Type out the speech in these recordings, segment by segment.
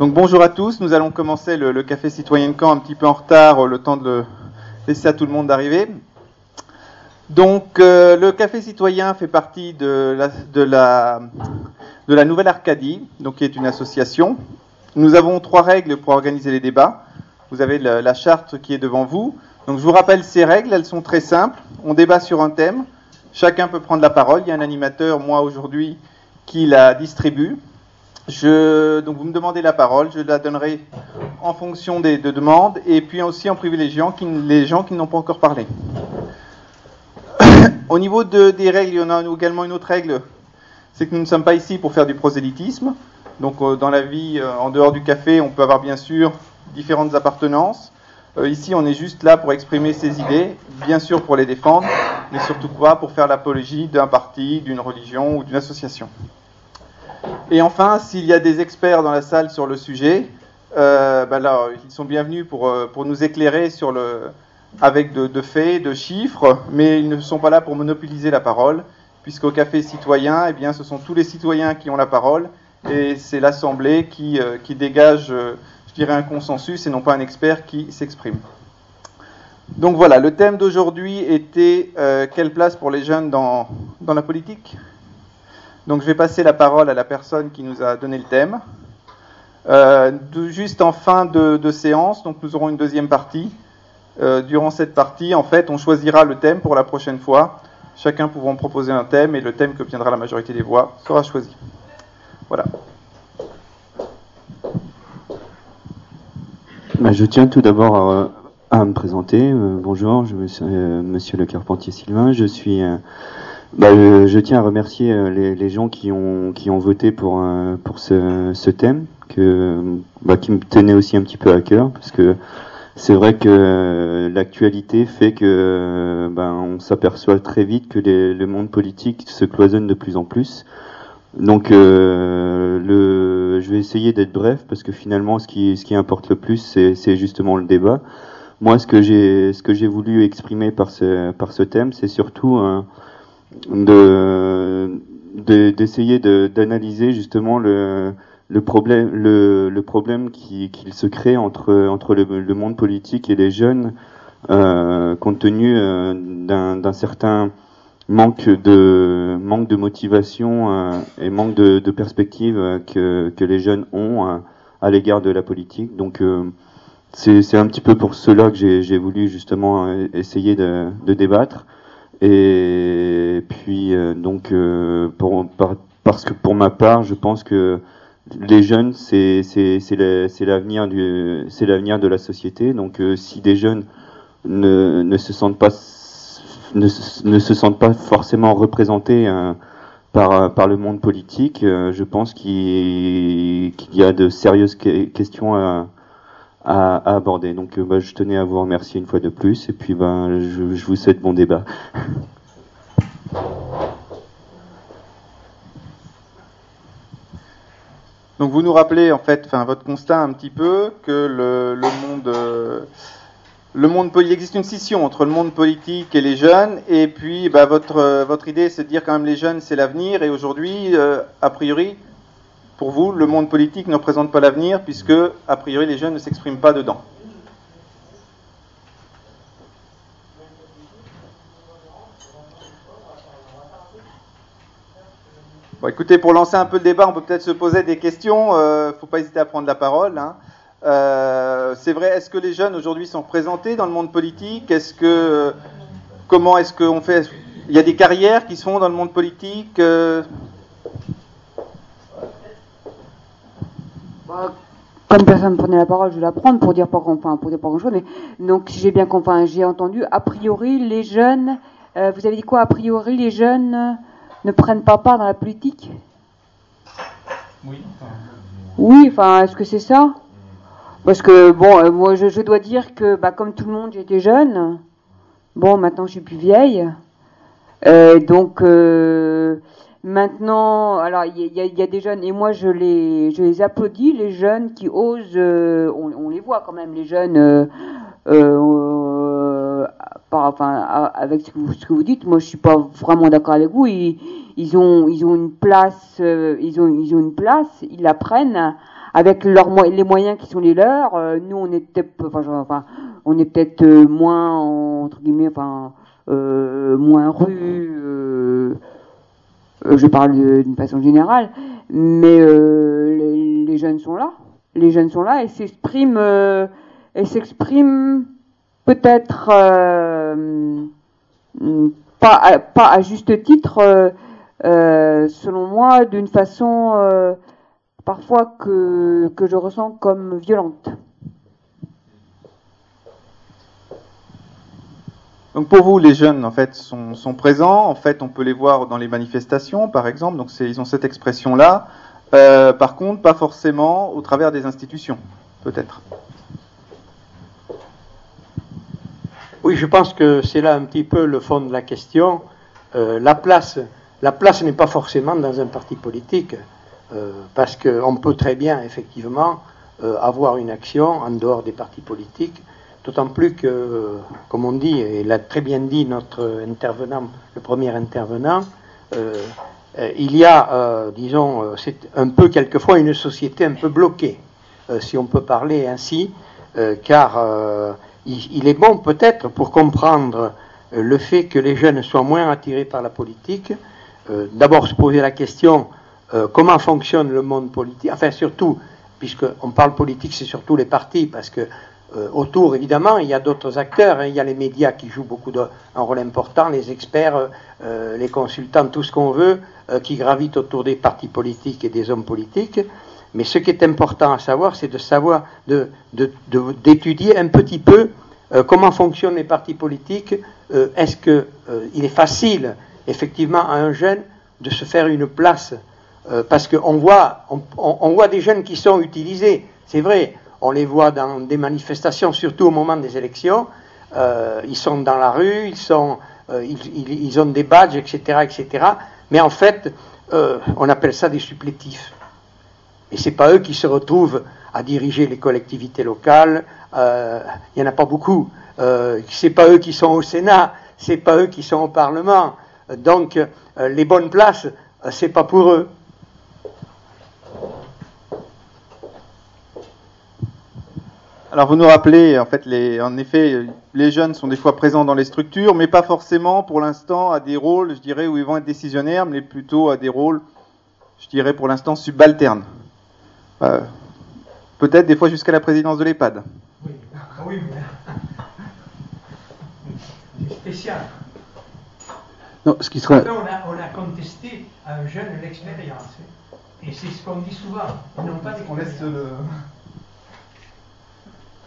Donc bonjour à tous, nous allons commencer le, café citoyen camp un petit peu en retard, le temps de laisser à tout le monde d'arriver. Donc euh, le café citoyen fait partie de de de la Nouvelle Arcadie, donc qui est une association. Nous avons trois règles pour organiser les débats. Vous avez la, la charte qui est devant vous. Donc je vous rappelle ces règles, elles sont très simples. On débat sur un thème, chacun peut prendre la parole. Il y a un animateur, moi aujourd'hui, qui la distribue. Je, donc vous me demandez la parole, je la donnerai en fonction des de demandes et puis aussi en privilégiant les gens qui n'ont pas encore parlé. Au niveau de, des règles, il y en a également une autre règle, c'est que nous ne sommes pas ici pour faire du prosélytisme. Donc euh, dans la vie, euh, en dehors du café, on peut avoir bien sûr différentes appartenances. Euh, ici, on est juste là pour exprimer ses idées, bien sûr pour les défendre, mais surtout pas pour faire l'apologie d'un parti, d'une religion ou d'une association. Et enfin, s'il y a des experts dans la salle sur le sujet, euh, ben ils sont bienvenus pour, euh, nous éclairer avec de, faits, de chiffres, mais ils ne sont pas là pour monopoliser la parole, puisqu'au café citoyen, eh bien, ce sont tous les citoyens qui ont la parole, et c'est l'Assemblée qui, euh, dégage, je dirais, un consensus et non pas un expert qui s'exprime. Donc voilà, le thème d'aujourd'hui était quelle place pour les jeunes dans la politique? Donc je vais passer la parole à la personne qui nous a donné le thème. Euh, juste en fin de, séance, donc nous aurons une deuxième partie. Euh, durant cette partie, en fait, on choisira le thème pour la prochaine fois. Chacun pourra proposer un thème et le thème que obtiendra la majorité des voix sera choisi. Voilà. Bah, je tiens tout d'abord à, me présenter. Euh, bonjour, je suis Monsieur le Carpentier Sylvain. Je suis bah, euh, je tiens à remercier euh, les, gens qui ont, qui ont voté pour, euh, pour ce, ce thème, que, bah, qui me tenait aussi un petit peu à cœur, parce que c'est vrai que l'actualité fait que ben, on s'aperçoit très vite que les, le monde politique se cloisonne de plus en plus. Donc euh, le, je vais essayer d'être bref parce que finalement ce qui, ce qui importe le plus c'est justement le débat. Moi ce que j'ai ce que j'ai voulu exprimer par ce par ce thème c'est surtout un, de d'essayer d'analyser justement le, le problème le, le problème qu'il qui se crée entre entre le, le, monde politique et les jeunes euh, compte tenu euh, d'un certain manque de manque de motivation euh, et manque de, de perspective que, que les jeunes ont euh, à l'égard de la politique. Donc euh, c'est un petit peu pour cela que j'ai voulu justement essayer de, de débattre et puis euh, donc euh, pour, parce que pour ma part, je pense que les jeunes, c'est l'avenir de la société. Donc euh, si des jeunes ne, ne se sentent pas ne, ne, se sentent pas forcément représentés par, par le monde politique, je pense qu'il qu'il y a de sérieuses questions à, à, aborder. Donc euh, bah, je tenais à vous remercier une fois de plus et puis ben, je, vous souhaite bon débat. Donc vous nous rappelez en fait, votre constat un petit peu que le, monde, euh, le monde, il existe une scission entre le monde politique et les jeunes, et puis bah, votre votre idée c'est de dire quand même les jeunes c'est l'avenir, et aujourd'hui euh, a priori pour vous, le monde politique ne représente pas l'avenir puisque, a priori, les jeunes ne s'expriment pas dedans. Bon, écoutez, pour lancer un peu le débat, on peut peut-être se poser des questions. Il euh, ne faut pas hésiter à prendre la parole. Hein. Euh, c'est vrai, est-ce que les jeunes aujourd'hui sont représentés dans le monde politique? Est-ce que comment est-ce qu'on fait? Il y a des carrières qui se font dans le monde politique euh, Bah, comme personne ne prenait la parole, je vais la prendre pour dire pas, enfin, pour dire pas grand chose. Mais donc, si j'ai bien compris, j'ai entendu, a priori, les jeunes, euh, vous avez dit quoi A priori, les jeunes ne prennent pas part dans la politique? Oui. Oui, enfin, est-ce que c'est ça? Parce que bon, euh, moi, je, dois dire que, bah, comme tout le monde, j'étais jeune. Bon, maintenant, je suis plus vieille. Euh, donc. Maintenant, alors il y, y, a des jeunes et moi je les, je les applaudis, les jeunes qui osent, euh, on, on, les voit quand même, les jeunes, euh, euh, par, enfin, avec ce que, vous, ce que, vous, dites, moi je suis pas vraiment d'accord avec vous. Ils, ils, ont, ils ont une place, euh, ils ont, ils ont une place, ils la prennent avec leurs les moyens qui sont les leurs. nous, on est peut-être, enfin, on est peut-être moins entre guillemets, enfin, moins rue. Je parle d'une façon générale, mais les, les, jeunes sont là. Les jeunes sont là et s'expriment, et s'expriment peut-être pas, pas à juste titre euh, selon moi, d'une façon euh, parfois que, que je ressens comme violente. Donc pour vous, les jeunes en fait sont, présents. En fait, on peut les voir dans les manifestations, par exemple. Donc ils ont cette expression-là. Euh, par contre, pas forcément au travers des institutions, peut-être. Oui, je pense que c'est là un petit peu le fond de la question. la place la place n'est pas forcément dans un parti politique, euh, parce qu'on peut très bien, effectivement, euh, avoir une action en dehors des partis politiques, d'autant plus que, comme on dit, et l'a très bien dit notre intervenant, le premier intervenant, euh, il y a, disons, c'est un peu quelquefois une société un peu bloquée, si on peut parler ainsi, car il, est bon peut-être pour comprendre le fait que les jeunes soient moins attirés par la politique, euh, d'abord se poser la question euh, comment fonctionne le monde politique, enfin surtout, puisqu'on parle politique, c'est surtout les partis, parce que euh, autour, évidemment, il y a d'autres acteurs, hein. il y a les médias qui jouent beaucoup un rôle important, les experts, les consultants, tout ce qu'on veut, qui gravitent autour des partis politiques et des hommes politiques. Mais ce qui est important à savoir, c'est de savoir, d'étudier un petit peu comment fonctionnent les partis politiques. Est-ce qu'il est facile effectivement à un jeune de se faire une place? Euh, parce qu'on voit, on, voit des jeunes qui sont utilisés, c'est vrai, on les voit dans des manifestations, surtout au moment des élections, euh, ils sont dans la rue, ils, sont, euh, ont des badges, etc., etc. Mais en fait, on appelle ça des supplétifs. Et c'est pas eux qui se retrouvent à diriger les collectivités locales. Il n'y en a pas beaucoup. c'est pas eux qui sont au Sénat. C'est pas eux qui sont au Parlement. Donc, euh, les bonnes places, euh, c'est pas pour eux. Alors vous nous rappelez, en fait, les, en effet, les jeunes sont des fois présents dans les structures, mais pas forcément pour l'instant à des rôles, je dirais, où ils vont être décisionnaires, mais plutôt à des rôles, je dirais, pour l'instant subalternes. Euh, peut-être des fois jusqu'à la présidence de l'EHPAD. Oui, ah oui, mais spécial. Non, ce qui serait... on, a, on a contesté à un jeune l'expérience. Et c'est ce qu'on dit souvent. Ils n'ont pas laisse le...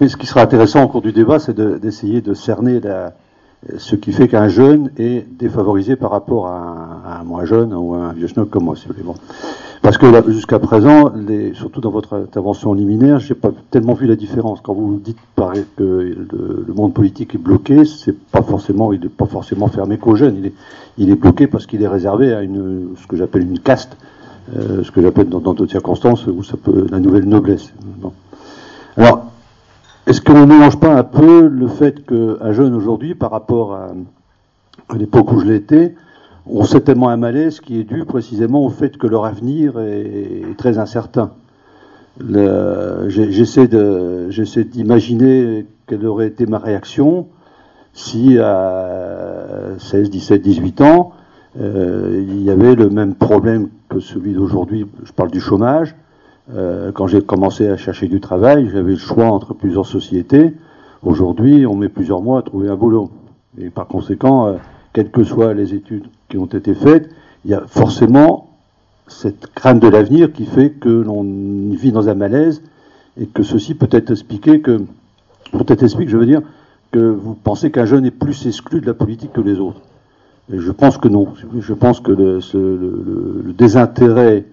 Ce qui sera intéressant au cours du débat, c'est d'essayer de, cerner ce qui fait qu'un jeune est défavorisé par rapport à un, moins jeune ou à un vieux schnock comme moi, si vous voulez. Parce que jusqu'à présent, surtout dans votre intervention liminaire, j'ai pas tellement vu la différence. Quand vous dites que le, monde politique est bloqué, c'est pas forcément, il n'est pas forcément fermé qu'aux jeunes. Il est, bloqué parce qu'il est réservé à ce que j'appelle une caste, euh, ce que j'appelle dans d'autres circonstances où ça peut la nouvelle noblesse. Alors, est-ce qu'on ne mélange pas un peu le fait qu'un jeune aujourd'hui, par rapport à, l'époque où je l'étais, ont certainement un malaise qui est dû précisément au fait que leur avenir est, très incertain. J'essaie d'imaginer quelle aurait été ma réaction si à 16, 17, 18 ans, euh, il y avait le même problème que celui d'aujourd'hui, je parle du chômage. Euh, quand j'ai commencé à chercher du travail, j'avais le choix entre plusieurs sociétés. Aujourd'hui, on met plusieurs mois à trouver un boulot. Et par conséquent, euh, quelles que soient les études qui ont été faites, il y a forcément cette crainte de l'avenir qui fait que l'on vit dans un malaise et que ceci peut être expliqué que, peut-être explique, je veux dire, que vous pensez qu'un jeune est plus exclu de la politique que les autres. Je pense que non. Je pense que le, le, désintérêt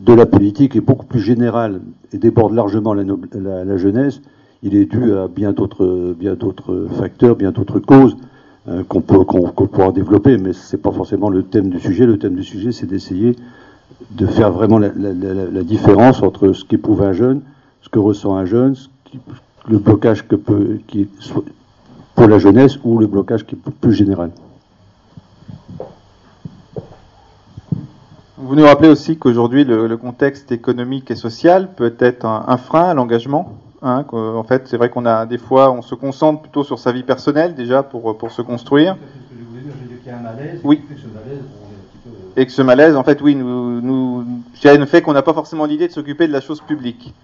de la politique est beaucoup plus général et déborde largement la, jeunesse. Il est dû à bien d'autres, bien d'autres facteurs, bien d'autres causes. Euh, qu'on peut pourra développer, mais c'est pas forcément le thème du sujet. Le thème du sujet, c'est d'essayer de faire vraiment la, différence entre ce qu'éprouve un jeune, ce que ressent un jeune, ce le blocage que peut, pour la jeunesse ou le blocage qui est plus général. Vous nous rappelez aussi qu'aujourd'hui, le, contexte économique et social peut être un, frein à l'engagement. Hein, en fait, c'est vrai qu'on a des fois, on se concentre plutôt sur sa vie personnelle déjà pour, pour se construire. Oui. Et que ce malaise, en fait, oui, nous, nous fait qu'on n'a pas forcément l'idée de s'occuper de la chose publique.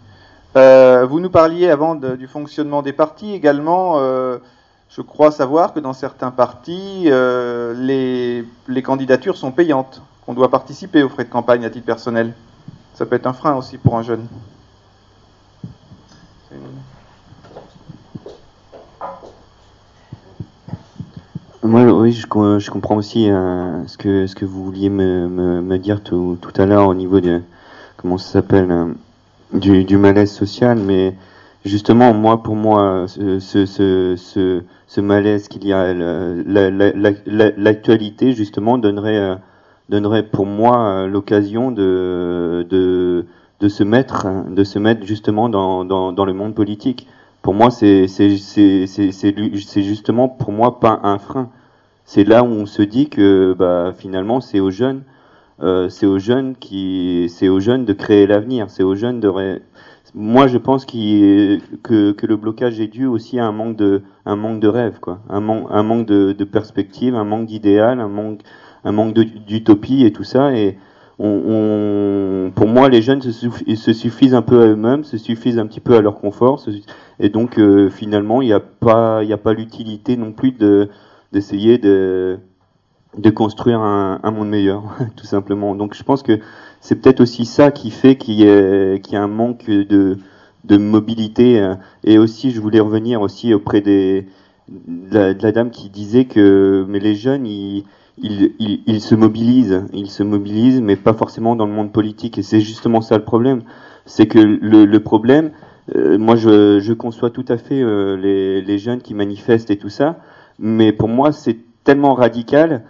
Euh, vous nous parliez avant du fonctionnement des partis également. Euh, je crois savoir que dans certains partis, euh, les, les, candidatures sont payantes, qu'on doit participer aux frais de campagne à titre personnel. Ça peut être un frein aussi pour un jeune. Moi, oui, je, comprends aussi euh, ce, que, vous vouliez me, dire tout, à l'heure au niveau de, comment ça s'appelle, euh, du, malaise social, mais justement, moi, pour moi, ce malaise qu'il y a, l'actualité, justement, donnerait, euh, donnerait pour moi l'occasion de, de, de se mettre, de se mettre justement dans, dans, dans le monde politique. Pour moi, c'est justement pour moi pas un frein c'est là où on se dit que bah, finalement c'est aux jeunes, euh, c'est aux jeunes qui, c'est aux jeunes de créer l'avenir, c'est aux jeunes de. Moi, je pense que, que le blocage est dû aussi à un manque de, un manque de rêve, quoi, un, un manque de, de perspective, un manque d'idéal, un manque, un manque d'utopie et tout ça. Et pour moi, les jeunes se, se, suffisent un peu à eux-mêmes, se suffisent un petit peu à leur confort, et donc euh, finalement, il n'y a pas, pas l'utilité non plus de d'essayer de, construire un, monde meilleur, tout simplement. Donc je pense que c'est peut-être aussi ça qui fait qu'il y, qu a un manque de, mobilité. Euh, et aussi, je voulais revenir aussi auprès des, de la, de la dame qui disait que mais les jeunes, ils, ils, ils, ils, se mobilisent, ils se mobilisent, mais pas forcément dans le monde politique. Et c'est justement ça le problème. C'est que le, le problème, euh, moi je, je, conçois tout à fait euh, les, les, jeunes qui manifestent et tout ça, mais pour moi, c'est tellement radical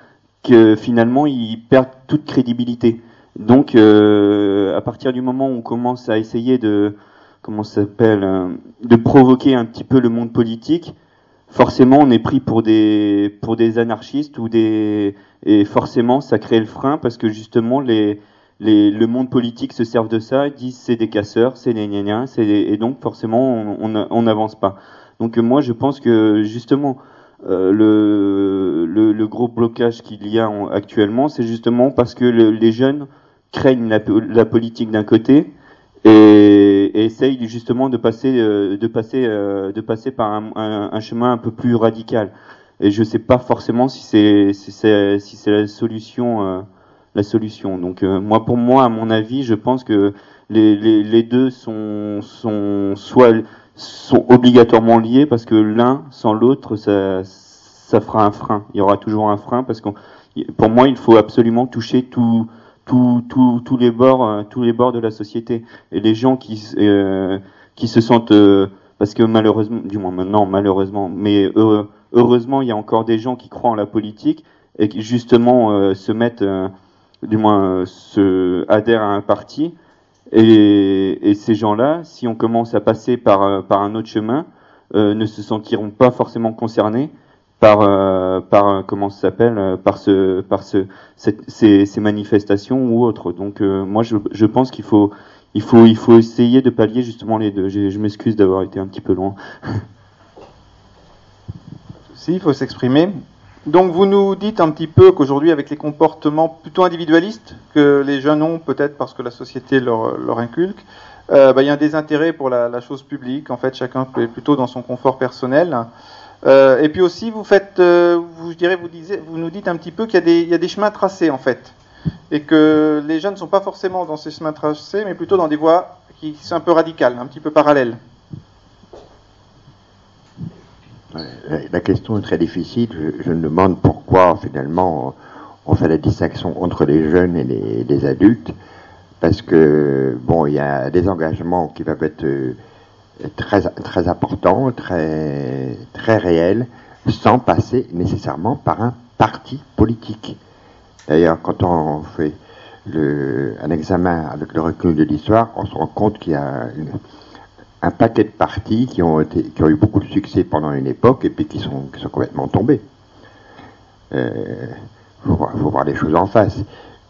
que finalement, ils perdent toute crédibilité. Donc, euh, à partir du moment où on commence à essayer de, comment s'appelle, euh, de provoquer un petit peu le monde politique, forcément, on est pris pour des, pour des anarchistes ou des, et forcément, ça crée le frein parce que justement, les, les, le monde politique se servent de ça, ils disent c'est des casseurs, c'est des gna et donc forcément, on n'avance pas. Donc, moi, je pense que justement, euh, le, le, le, gros blocage qu'il y a actuellement, c'est justement parce que les jeunes craignent la, la politique d'un côté et, et, essayent justement de passer, euh, de passer, euh, de passer par un, un, un, chemin un peu plus radical. Et je sais pas forcément si c'est si c'est si la solution la solution. Donc moi pour moi à mon avis, je pense que les, les, les deux sont sont soit sont obligatoirement liés parce que l'un sans l'autre, ça, ça fera un frein. Il y aura toujours un frein parce que pour moi, il faut absolument toucher tout, tout, tout, tous les bords, euh, tous les bords de la société. Et les gens qui, euh, qui se sentent, euh, parce que malheureusement, du moins maintenant, malheureusement, mais heureusement, il y a encore des gens qui croient en la politique et qui justement se mettent, du moins, se adhèrent à un parti et, et ces gens-là, si on commence à passer par, euh, par un autre chemin, euh, ne se sentiront pas forcément concernés par, euh, par euh, comment ça s'appelle, euh, par ce, par ce, ces, ces, manifestations ou autres. Donc moi, je, je pense qu'il faut, il faut, il faut essayer de pallier justement les deux. Je, je m'excuse d'avoir été un petit peu loin. si, il faut s'exprimer. Donc vous nous dites un petit peu qu'aujourd'hui, avec les comportements plutôt individualistes que les jeunes ont, peut-être parce que la société leur, leur inculque, euh, bah, il y a un désintérêt pour la, la, chose publique. En fait, chacun est plutôt dans son confort personnel. Euh, et puis aussi, euh, vous, nous dites un petit peu qu'il y, a des chemins tracés en fait, et que les jeunes ne sont pas forcément dans ces chemins tracés, mais plutôt dans des voies qui sont un peu radicales, un petit peu parallèles. La question est très difficile. Je, me demande pourquoi finalement on fait la distinction entre les jeunes et les, les adultes, parce que bon, il y a des engagements qui peuvent être euh, très très importants, très très réels, sans passer nécessairement par un parti politique. D'ailleurs, quand on fait le, un examen avec le recul de l'histoire, on se rend compte qu'il y a un paquet de partis qui ont, été, qui ont eu beaucoup de succès pendant une époque et puis qui sont, qui sont complètement tombés. Il euh, faut, faut, voir les choses en face.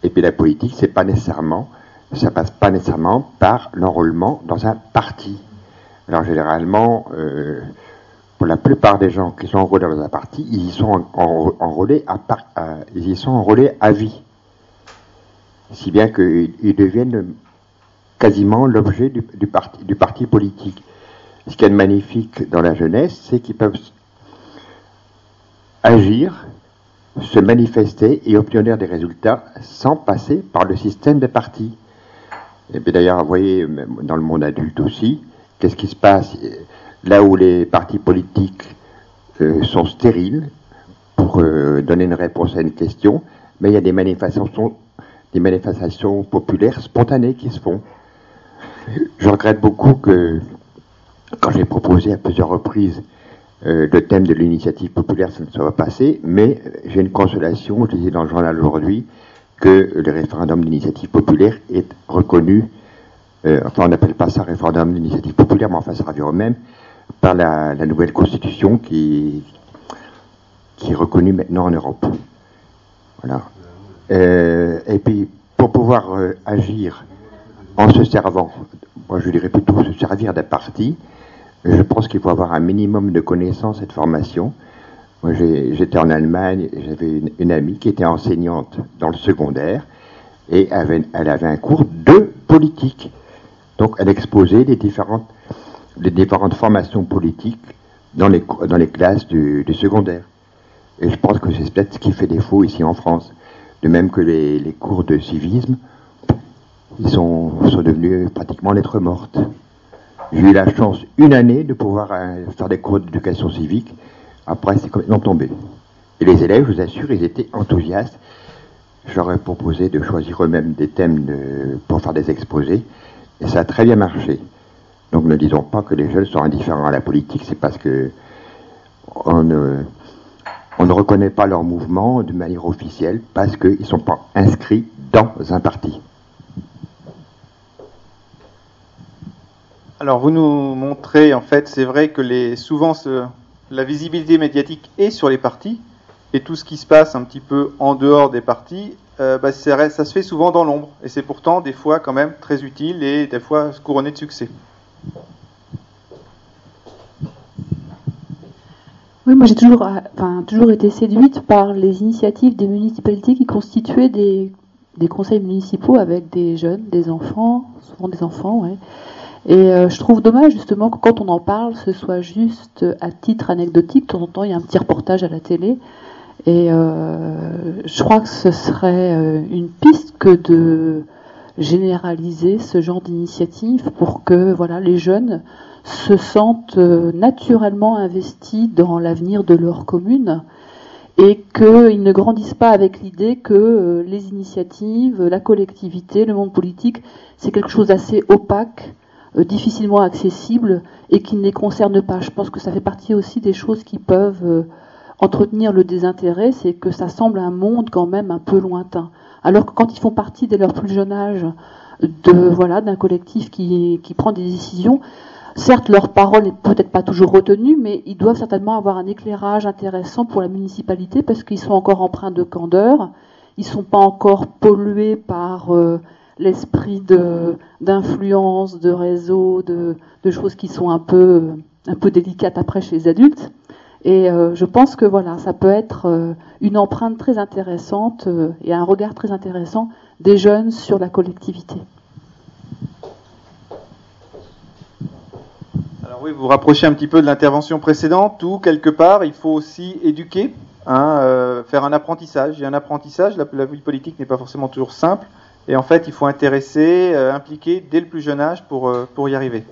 Et puis la politique, c'est pas nécessairement, ça passe pas nécessairement par l'enrôlement dans un parti. Alors généralement, euh, pour la plupart des gens qui sont enrôlés dans un parti, ils y sont enrôlés à, ils y sont enrôlés à vie, si bien qu'ils deviennent quasiment l'objet du, parti, du parti politique. Ce qui est magnifique dans la jeunesse, c'est qu'ils peuvent agir, se manifester et obtenir des résultats sans passer par le système de parti. Et puis d'ailleurs, vous voyez, dans le monde adulte aussi, qu'est-ce qui se passe? Là où les partis politiques euh, sont stériles pour euh, donner une réponse à une question, mais il y a des manifestations, populaires spontanées qui se font. Je regrette beaucoup que, quand j'ai proposé à plusieurs reprises euh, le thème de l'initiative populaire, ça ne soit pas passé, mais j'ai une consolation, je disais dans le journal aujourd'hui, que le référendum d'initiative populaire est reconnu, enfin on n'appelle pas ça référendum d'initiative populaire, mais enfin ça revient au même, par la, nouvelle constitution qui, qui est reconnue maintenant en Europe. Voilà. Euh, et puis, pour pouvoir euh, agir en se servant, moi je dirais plutôt se servir d'un parti, je pense qu'il faut avoir un minimum de connaissances et de formation. Moi j'étais en Allemagne, j'avais une, amie qui était enseignante dans le secondaire et elle avait un cours de politique. Donc elle exposait les différentes formations politiques dans les, classes du, secondaire. Et je pense que c'est peut-être ce qui fait défaut ici en France. De même que les, cours de civisme, ils sont, devenus pratiquement lettres mortes. J'ai eu la chance une année de pouvoir euh, faire des cours d'éducation civique. Après, c'est complètement tombé. Et les élèves, je vous assure, ils étaient enthousiastes. J'aurais proposé de choisir eux-mêmes des thèmes pour faire des exposés. Et ça a très bien marché. Donc ne disons pas que les jeunes sont indifférents à la politique, c'est parce que on ne, reconnaît pas leur mouvement de manière officielle parce qu'ils ne sont pas inscrits dans un parti. Alors vous nous montrez, en fait, c'est vrai que les, souvent la visibilité médiatique est sur les partis, et tout ce qui se passe un petit peu en dehors des partis, euh, bah, ça se fait souvent dans l'ombre, et c'est pourtant des fois quand même très utile et des fois couronné de succès. Oui, moi j'ai toujours, euh, enfin, toujours été séduite par les initiatives des municipalités qui constituaient des, conseils municipaux avec des jeunes, des enfants, souvent des enfants. Et euh, je trouve dommage justement que quand on en parle, ce soit juste à titre anecdotique. De temps en temps, il y a un petit reportage à la télé. Et euh, je crois que ce serait une piste que de généraliser ce genre d'initiative pour que voilà, les jeunes se sentent euh, naturellement investis dans l'avenir de leur commune et qu'ils ne grandissent pas avec l'idée que euh, les initiatives, la collectivité, le monde politique, c'est quelque chose d'assez opaque, euh, difficilement accessible et qui ne les concerne pas. Je pense que ça fait partie aussi des choses qui peuvent entretenir le désintérêt, c'est que ça semble un monde quand même un peu lointain. Alors que quand ils font partie dès leur plus jeune âge de voilà d'un collectif qui, qui prend des décisions, certes leur parole n'est peut-être pas toujours retenue, mais ils doivent certainement avoir un éclairage intéressant pour la municipalité parce qu'ils sont encore empreints de candeur, ils sont pas encore pollués par euh, l'esprit de d'influence, de réseau, de, de, choses qui sont un peu un peu délicates après chez les adultes. Et euh, je pense que voilà, ça peut être euh, une empreinte très intéressante euh, et un regard très intéressant des jeunes sur la collectivité. Alors oui, vous rapprochez un petit peu de l'intervention précédente où quelque part il faut aussi éduquer, hein, faire un apprentissage. Et un apprentissage, la, la vie politique n'est pas forcément toujours simple. Et en fait, il faut intéresser, impliquer dès le plus jeune âge pour, pour y arriver.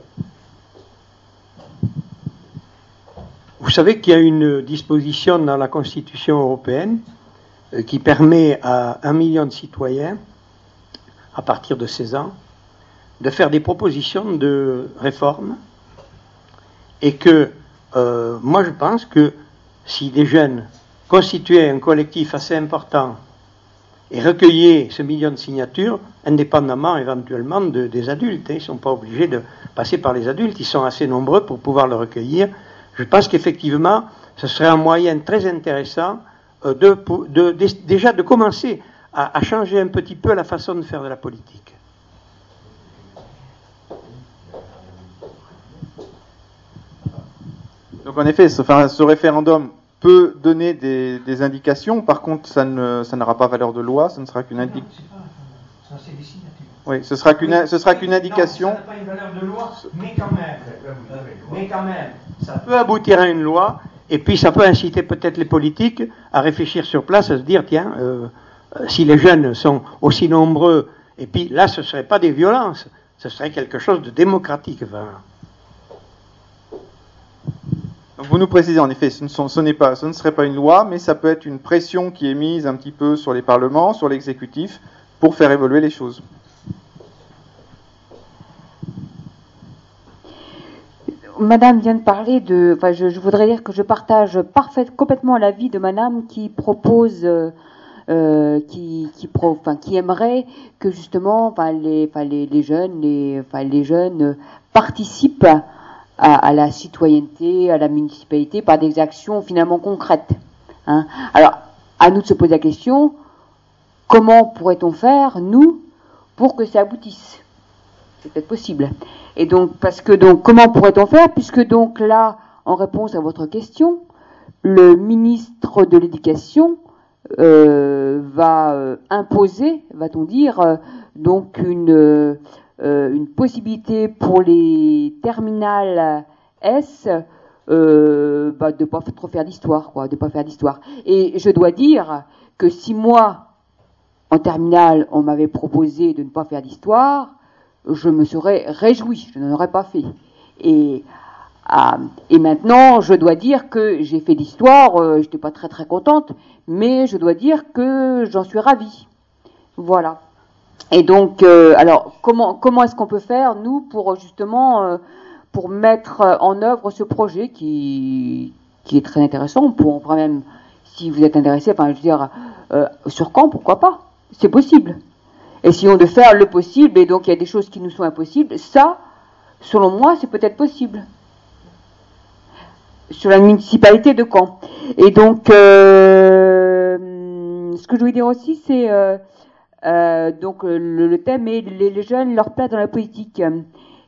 Vous savez qu'il y a une disposition dans la Constitution européenne euh, qui permet à un million de citoyens, à partir de 16 ans, de faire des propositions de réforme. Et que euh, moi je pense que si des jeunes constituaient un collectif assez important et recueillaient ce million de signatures, indépendamment éventuellement des adultes, hein, ils ne sont pas obligés de passer par les adultes, ils sont assez nombreux pour pouvoir le recueillir, je pense qu'effectivement, ce serait un moyen très intéressant euh, de, déjà de commencer à, changer un petit peu la façon de faire de la politique. Donc en effet, ce, référendum peut donner des, indications, par contre ça n'aura pas valeur de loi, ce ne sera qu'une indication. Oui, ce sera qu'une ce sera qu'une indication. ça n'a pas une valeur de loi, mais quand même, mais quand même, ça peut aboutir à une loi, et puis ça peut inciter peut-être les politiques à réfléchir sur place, à se dire tiens, euh, si les jeunes sont aussi nombreux, et puis là, ce ne serait pas des violences, ce serait quelque chose de démocratique. vous nous précisez en effet, ce pas, ce ne serait pas une loi, mais ça peut être une pression qui est mise un petit peu sur les parlements, sur l'exécutif, pour faire évoluer les choses. Madame vient de parler de. Enfin, je, voudrais dire que je partage parfaitement, complètement l'avis de Madame qui propose, euh, euh, qui, qui, enfin, qui aimerait que justement, enfin, les, les, jeunes, les, enfin, les jeunes participent à, à, la citoyenneté, à la municipalité par des actions finalement concrètes. Hein. Alors, à nous de se poser la question comment pourrait-on faire nous pour que ça aboutisse? C'est peut-être possible. Et donc, parce que donc, comment pourrait-on faire Puisque donc là, en réponse à votre question, le ministre de l'Éducation euh, va euh, imposer, va-t-on dire, euh, donc une, possibilité pour les terminales S bah, de ne pas trop faire d'histoire, quoi, de pas faire d'histoire. Et je dois dire que si moi, en terminale, on m'avait proposé de ne pas faire d'histoire, je me serais réjoui, je n'en aurais pas fait. Et, ah, et maintenant, je dois dire que j'ai fait l'histoire, euh, je n'étais pas très très contente, mais je dois dire que j'en suis ravie. Voilà. Et donc, euh, alors, comment, comment est-ce qu'on peut faire, nous, pour justement, euh, pour mettre en œuvre ce projet qui, qui est très intéressant On pourrait même, si vous êtes intéressé, enfin, je veux dire, sur quand, pourquoi pas C'est possible. Essayons de faire le possible, et donc il y a des choses qui nous sont impossibles. Ça, selon moi, c'est peut-être possible. Sur la municipalité de Caen. Et donc, euh, ce que je voulais dire aussi, c'est euh, euh, donc le, thème est les, jeunes, leur place dans la politique.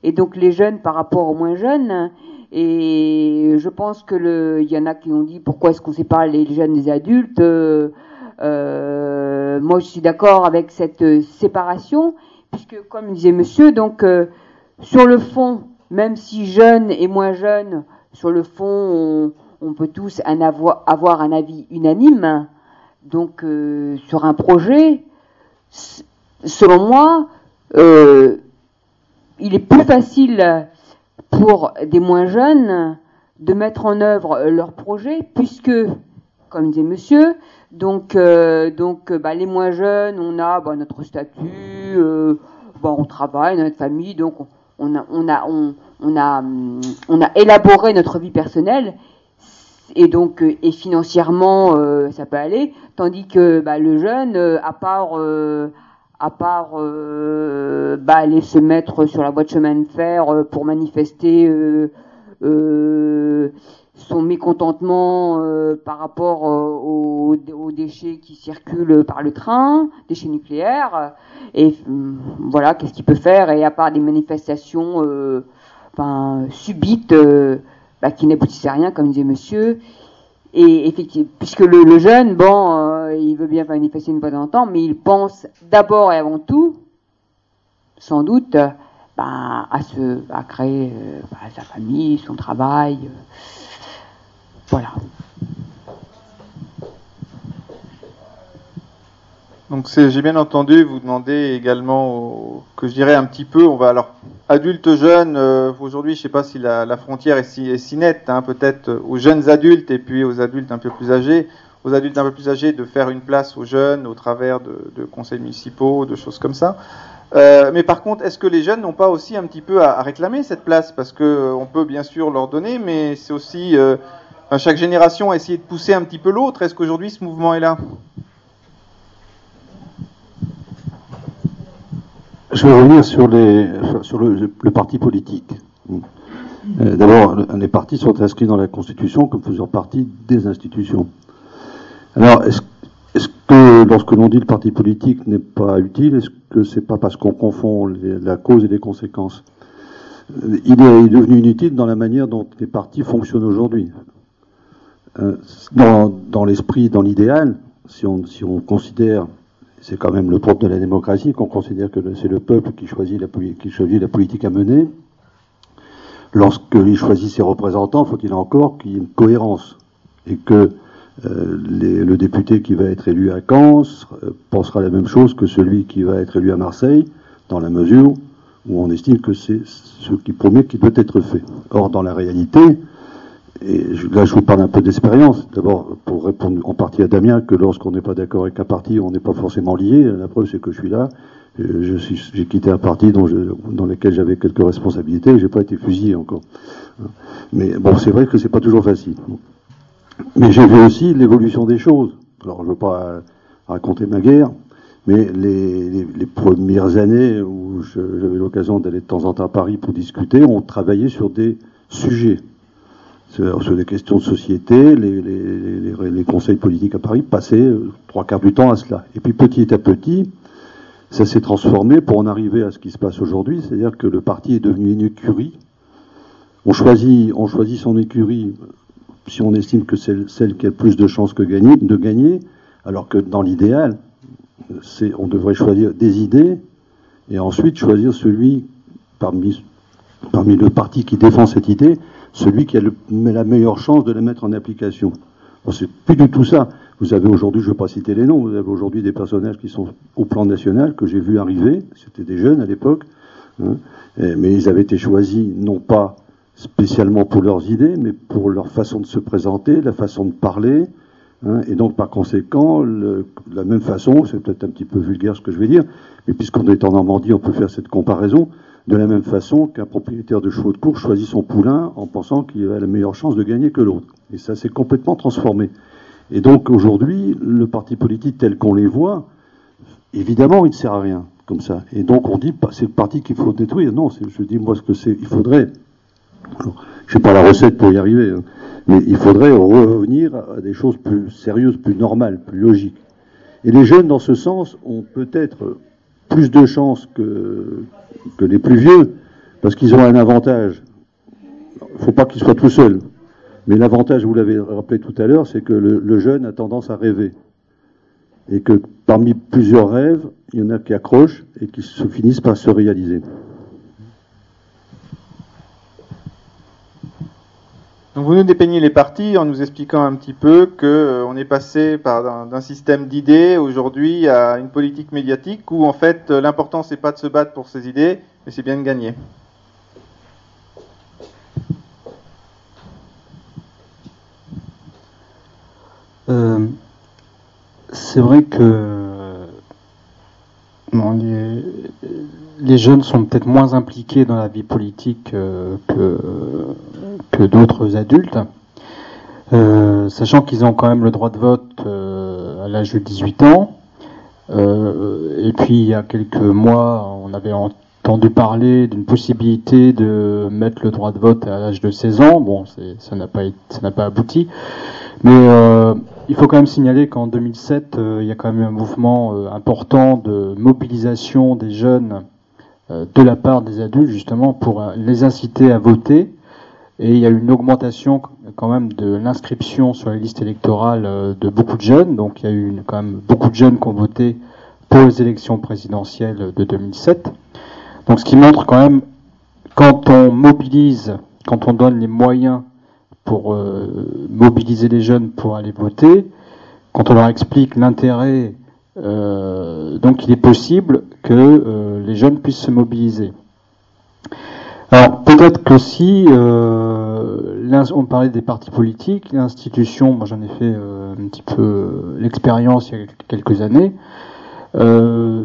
Et donc les jeunes par rapport aux moins jeunes. Et je pense que le, il y en a qui ont dit pourquoi est-ce qu'on sépare les jeunes des adultes? Euh, moi, je suis d'accord avec cette euh, séparation, puisque, comme disait monsieur, donc, euh, sur le fond, même si jeunes et moins jeunes, sur le fond, on, peut tous avoir, avoir, un avis unanime. Donc, sur un projet, selon moi, il est plus facile pour des moins jeunes de mettre en œuvre leur projet, puisque, comme disait monsieur, donc, euh, donc euh, bah, les moins jeunes, on a bah, notre statut, euh, bah, on travaille notre famille, donc on a, on a, on, a, on a élaboré notre vie personnelle. Et donc et financièrement ça peut aller, tandis que bah, le jeune, à part à part bah, aller se mettre sur la voie de chemin de fer pour manifester son mécontentement euh, par rapport euh, aux, déchets qui circulent par le train, déchets nucléaires, et hum, voilà, qu'est-ce qu'il peut faire, et à part des manifestations euh, subites bah, qui n'aboutissent à rien, comme disait monsieur, et effectivement, puisque le, jeune, bon, il veut bien manifester une fois de temps, mais il pense d'abord et avant tout, sans doute, bah, à, se, à créer bah, sa famille, son travail. Voilà. Donc j'ai bien entendu, vous demandez également que je dirais un petit peu, on va alors adultes jeunes, euh, aujourd'hui je ne sais pas si la, frontière est si, nette, hein, peut-être aux jeunes adultes et puis aux adultes un peu plus âgés, aux adultes un peu plus âgés de faire une place aux jeunes au travers de, conseils municipaux, de choses comme ça. Euh, mais par contre, est-ce que les jeunes n'ont pas aussi un petit peu à, réclamer cette place? Parce qu'on euh, peut bien sûr leur donner, mais c'est aussi chaque génération a essayé de pousser un petit peu l'autre. Est-ce qu'aujourd'hui ce mouvement est là? Je vais revenir sur le, parti politique. Euh, d'abord, les partis sont inscrits dans la Constitution comme faisant partie des institutions. Alors, est-ce que lorsque l'on dit le parti politique n'est pas utile, est-ce que c'est pas parce qu'on confond la cause et les conséquences? Il est devenu inutile dans la manière dont les partis fonctionnent aujourd'hui. Euh, dans, l'esprit, dans l'idéal, si on, si on considère, c'est quand même le propre de la démocratie, qu'on considère que c'est le peuple qui choisit, la, qui choisit la politique à mener, lorsqu'il choisit ses représentants, faut-il encore qu'il y ait une cohérence et que euh, le député qui va être élu à Caen euh, pensera la même chose que celui qui va être élu à Marseille, dans la mesure où on estime que c'est ce qui promet qui doit être fait. Or, dans la réalité, et là je vous parle un peu d'expérience, d'abord pour répondre en partie à Damien, que lorsqu'on n'est pas d'accord avec un parti, on n'est pas forcément lié. La preuve, c'est que je suis là. J'ai quitté un parti dont dans lequel j'avais quelques responsabilités et j'ai pas été fusillé encore. Mais bon, c'est vrai que c'est pas toujours facile. Mais j'ai vu aussi l'évolution des choses. Alors, je veux pas raconter ma guerre, mais les, premières années où j'avais l'occasion d'aller de temps en temps à Paris pour discuter, on travaillait sur des sujets, sur, des questions de société. Les, conseils politiques à Paris passaient euh, trois quarts du temps à cela. Et puis petit à petit, ça s'est transformé pour en arriver à ce qui se passe aujourd'hui, c'est-à-dire que le parti est devenu une écurie. On choisit, on choisit son écurie si on estime que c'est celle qui a le plus de chances que de gagner, alors que dans l'idéal, on devrait choisir des idées et ensuite choisir celui parmi le parti qui défend cette idée, celui qui a la meilleure chance de la mettre en application. Bon, c'est plus du tout ça. Vous avez aujourd'hui, je ne vais pas citer les noms, vous avez aujourd'hui des personnages qui sont au plan national que j'ai vu arriver, c'était des jeunes à l'époque, hein, mais ils avaient été choisis non pas spécialement pour leurs idées, mais pour leur façon de se présenter, la façon de parler, Hein, et donc, par conséquent, la même façon, c'est peut-être un petit peu vulgaire ce que je vais dire, mais puisqu'on est en Normandie, on peut faire cette comparaison, de la même façon qu'un propriétaire de chevaux de course choisit son poulain en pensant qu'il a la meilleure chance de gagner que l'autre. Et ça s'est complètement transformé. Et donc, aujourd'hui, le parti politique tel qu'on les voit, évidemment, il ne sert à rien, comme ça. Et donc, on dit, c'est le parti qu'il faut détruire. Non, je dis, moi, ce que c'est, il faudrait, je n'ai pas la recette pour y arriver, hein. Mais il faudrait revenir à des choses plus sérieuses, plus normales, plus logiques. Et les jeunes, dans ce sens, ont peut-être plus de chances que, les plus vieux, parce qu'ils ont un avantage. Il ne faut pas qu'ils soient tout seuls. Mais l'avantage, vous l'avez rappelé tout à l'heure, c'est que le, le, jeune a tendance à rêver. Et que parmi plusieurs rêves, il y en a qui accrochent et qui se finissent par se réaliser. Donc vous nous dépeignez les partis en nous expliquant un petit peu qu'on euh, est passé d'un système d'idées aujourd'hui à une politique médiatique où en fait euh, l'important c'est pas de se battre pour ses idées, mais c'est bien de gagner. Euh, c'est vrai que les, les, jeunes sont peut-être moins impliqués dans la vie politique que que d'autres adultes, euh, sachant qu'ils ont quand même le droit de vote euh, à l'âge de 18 ans. Euh, et puis il y a quelques mois, on avait entendu parler d'une possibilité de mettre le droit de vote à l'âge de 16 ans. Bon, ça n'a pas, pas abouti. Mais il faut quand même signaler qu'en 2007, il y a quand même un mouvement important de mobilisation des jeunes de la part des adultes, justement, pour les inciter à voter. Et il y a eu une augmentation quand même de l'inscription sur les listes électorales euh, de beaucoup de jeunes. Donc il y a eu quand même beaucoup de jeunes qui ont voté pour les élections présidentielles de 2007. Donc ce qui montre quand même, quand on mobilise, quand on donne les moyens pour euh, mobiliser les jeunes pour aller voter, quand on leur explique l'intérêt, euh, donc il est possible que les jeunes puissent se mobiliser. Alors peut-être que si euh, on parlait des partis politiques, l'institution, moi j'en ai fait euh, un petit peu euh, l'expérience il y a quelques années. Euh,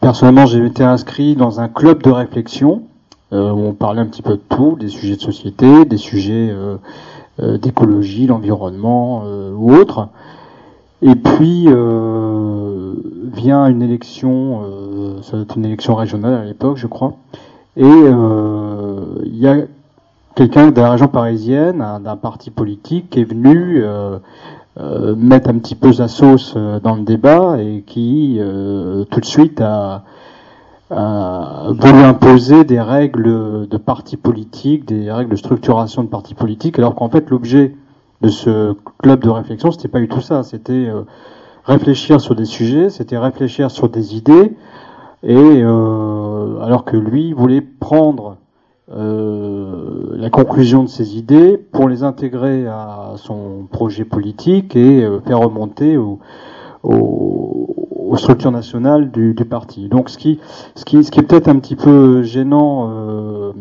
personnellement, j'ai été inscrit dans un club de réflexion on parlait un petit peu de tout, des sujets de société, des sujets d'écologie, l'environnement ou autres. Et puis vient une élection, ça doit être une élection régionale à l'époque, je crois. Et euh, il y a quelqu'un de la région parisienne, d'un parti politique, qui est venu euh, euh, mettre un petit peu sa sauce euh, dans le débat et qui tout de suite a, voulu imposer des règles de parti politique, des règles de structuration de parti politique, alors qu'en fait l'objet de ce club de réflexion, c'était pas du tout ça, c'était réfléchir sur des sujets, c'était réfléchir sur des idées, et alors que lui voulait prendre euh, la conclusion de ses idées pour les intégrer à son projet politique et euh, faire remonter aux, structures nationales du, parti. Donc ce qui, ce qui, ce qui est peut-être un petit peu gênant euh,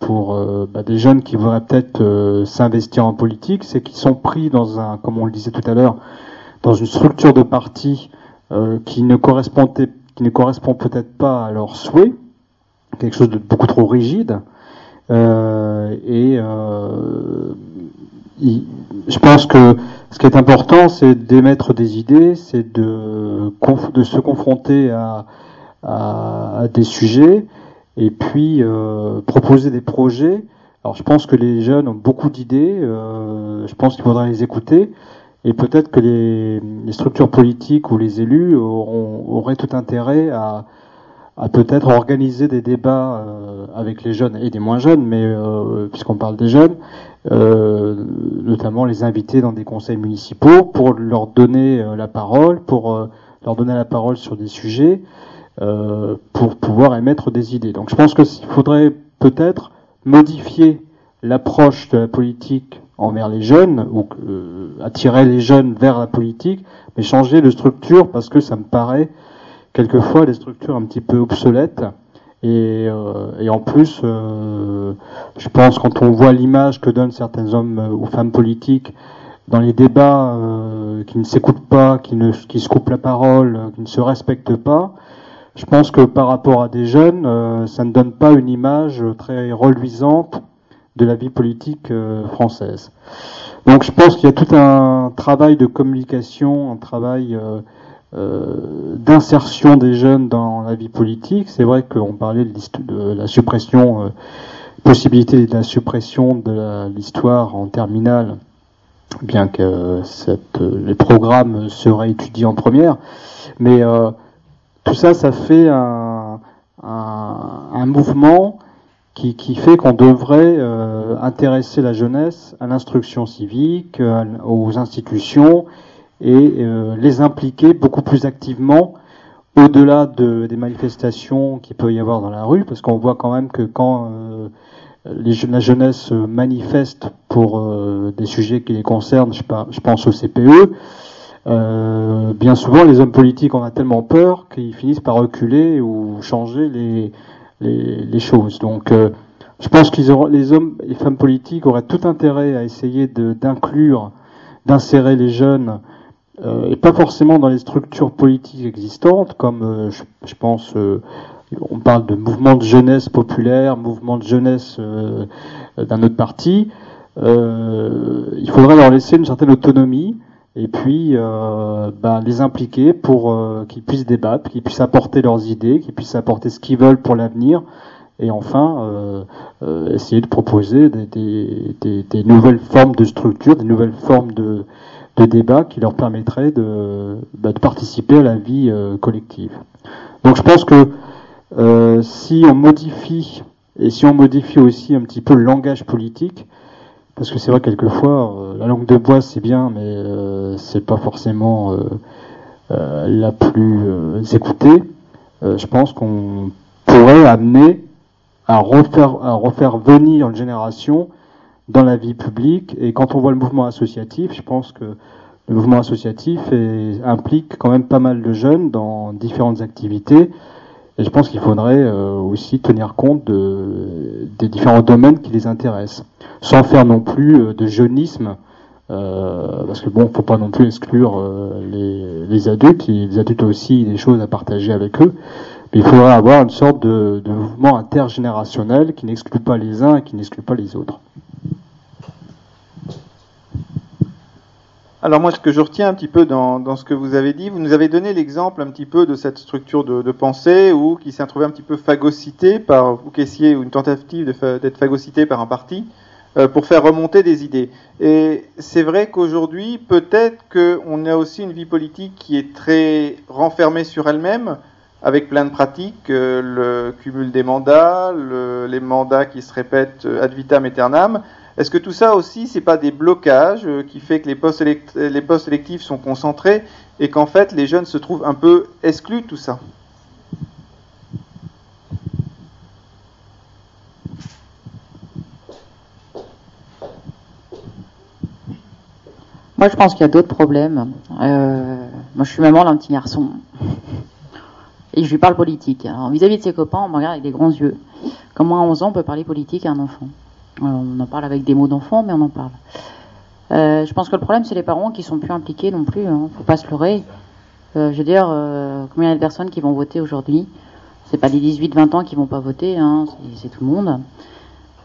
pour bah, des jeunes qui voudraient peut-être s'investir en politique, c'est qu'ils sont pris dans un, comme on le disait tout à l'heure, dans une structure de parti qui ne correspondait, qui ne correspond peut-être pas à leurs souhaits, quelque chose de beaucoup trop rigide. Euh, et euh, je pense que ce qui est important, c'est d'émettre des idées, c'est de, se confronter à, des sujets et puis euh, proposer des projets. Alors je pense que les jeunes ont beaucoup d'idées, euh, je pense qu'il faudra les écouter et peut-être que les, structures politiques ou les élus auraient tout intérêt à, peut-être organiser des débats euh, avec les jeunes et des moins jeunes, mais puisqu'on parle des jeunes, notamment les inviter dans des conseils municipaux pour leur donner la parole, pour leur donner la parole sur des sujets, pour pouvoir émettre des idées. Donc je pense qu'il faudrait peut-être modifier l'approche de la politique envers les jeunes, ou attirer les jeunes vers la politique, mais changer de structure parce que ça me paraît quelquefois des structures un petit peu obsolètes. Et, euh, et en plus, euh, je pense quand on voit l'image que donnent certains hommes euh, ou femmes politiques dans les débats, qui ne s'écoutent pas, qui, ne, qui se coupent la parole, qui ne se respectent pas, je pense que par rapport à des jeunes, ça ne donne pas une image très reluisante de la vie politique française. Donc je pense qu'il y a tout un travail de communication, un travail euh, d'insertion des jeunes dans la vie politique. C'est vrai qu'on parlait de, la suppression, euh, possibilité de la suppression de l'histoire en terminale, bien que cette, les programmes seraient étudiés en première. Mais euh, tout ça, ça fait un, mouvement qui fait qu'on devrait intéresser la jeunesse à l'instruction civique, aux institutions et euh, les impliquer beaucoup plus activement au-delà de, des manifestations qu'il peut y avoir dans la rue, parce qu'on voit quand même que quand euh, les, la jeunesse manifeste pour euh, des sujets qui les concernent, je, je pense au CPE, euh, bien souvent les hommes politiques en ont tellement peur qu'ils finissent par reculer ou changer les, les, les choses. Donc je pense qu'ils auront, les hommes et femmes politiques auraient tout intérêt à essayer d'inclure, d'insérer les jeunes euh, et pas forcément dans les structures politiques existantes, comme euh, je, pense, euh, on parle de mouvement de jeunesse populaire, mouvement de jeunesse d'un autre parti. il faudrait leur laisser une certaine autonomie et puis ben, les impliquer pour qu'ils puissent débattre, qu'ils puissent apporter leurs idées, qu'ils puissent apporter ce qu'ils veulent pour l'avenir, et enfin essayer de proposer des, des, des, nouvelles formes de structure, des nouvelles formes de, de débat qui leur permettrait de, bah, de participer à la vie euh, collective. Donc je pense que euh, si on modifie et si on modifie aussi un petit peu le langage politique, parce que c'est vrai quelquefois euh, la langue de bois c'est bien, mais euh, c'est pas forcément la plus écoutée. je pense qu'on pourrait amener à refaire, à refaire venir une génération dans la vie publique. Et quand on voit le mouvement associatif, je pense que le mouvement associatif implique quand même pas mal de jeunes dans différentes activités. Et je pense qu'il faudrait euh, aussi tenir compte de, des différents domaines qui les intéressent, sans faire non plus euh, de jeunisme, euh, parce que bon, faut pas non plus exclure les, adultes. Les adultes ont aussi des choses à partager avec eux. Mais il faudrait avoir une sorte de mouvement intergénérationnel qui n'exclut pas les uns et qui n'exclut pas les autres. Alors moi, ce que je retiens un petit peu dans, ce que vous avez dit, vous nous avez donné l'exemple un petit peu de cette structure de, pensée ou qui s'est trouvée un petit peu phagocytée par, ou caissier, ou une tentative d'être phagocytée par un parti. euh, pour faire remonter des idées. Et c'est vrai qu'aujourd'hui, peut-être qu'on a aussi une vie politique qui est très renfermée sur elle-même, avec plein de pratiques, euh, le cumul des mandats, le, les mandats qui se répètent ad vitam aeternam. Est-ce que tout ça aussi, c'est pas des blocages euh, qui fait que les postes, électifs sont concentrés et qu'en fait les jeunes se trouvent un peu exclus de tout ça? Moi, je pense qu'il y a d'autres problèmes. Euh, moi, je suis maman d'un petit garçon. Et je lui parle politique. Alors, vis-à-vis de ses copains, on me regarde avec des grands yeux. Comment à 11 ans, on peut parler politique à un enfant On en parle avec des mots d'enfant, mais on en parle. Euh, je pense que le problème, c'est les parents qui sont plus impliqués non plus. Hein. Faut pas se leurrer. Euh, je veux dire, euh, combien de personnes qui vont voter aujourd'hui? C'est pas les 18-20 ans qui vont pas voter, hein, c'est tout le monde.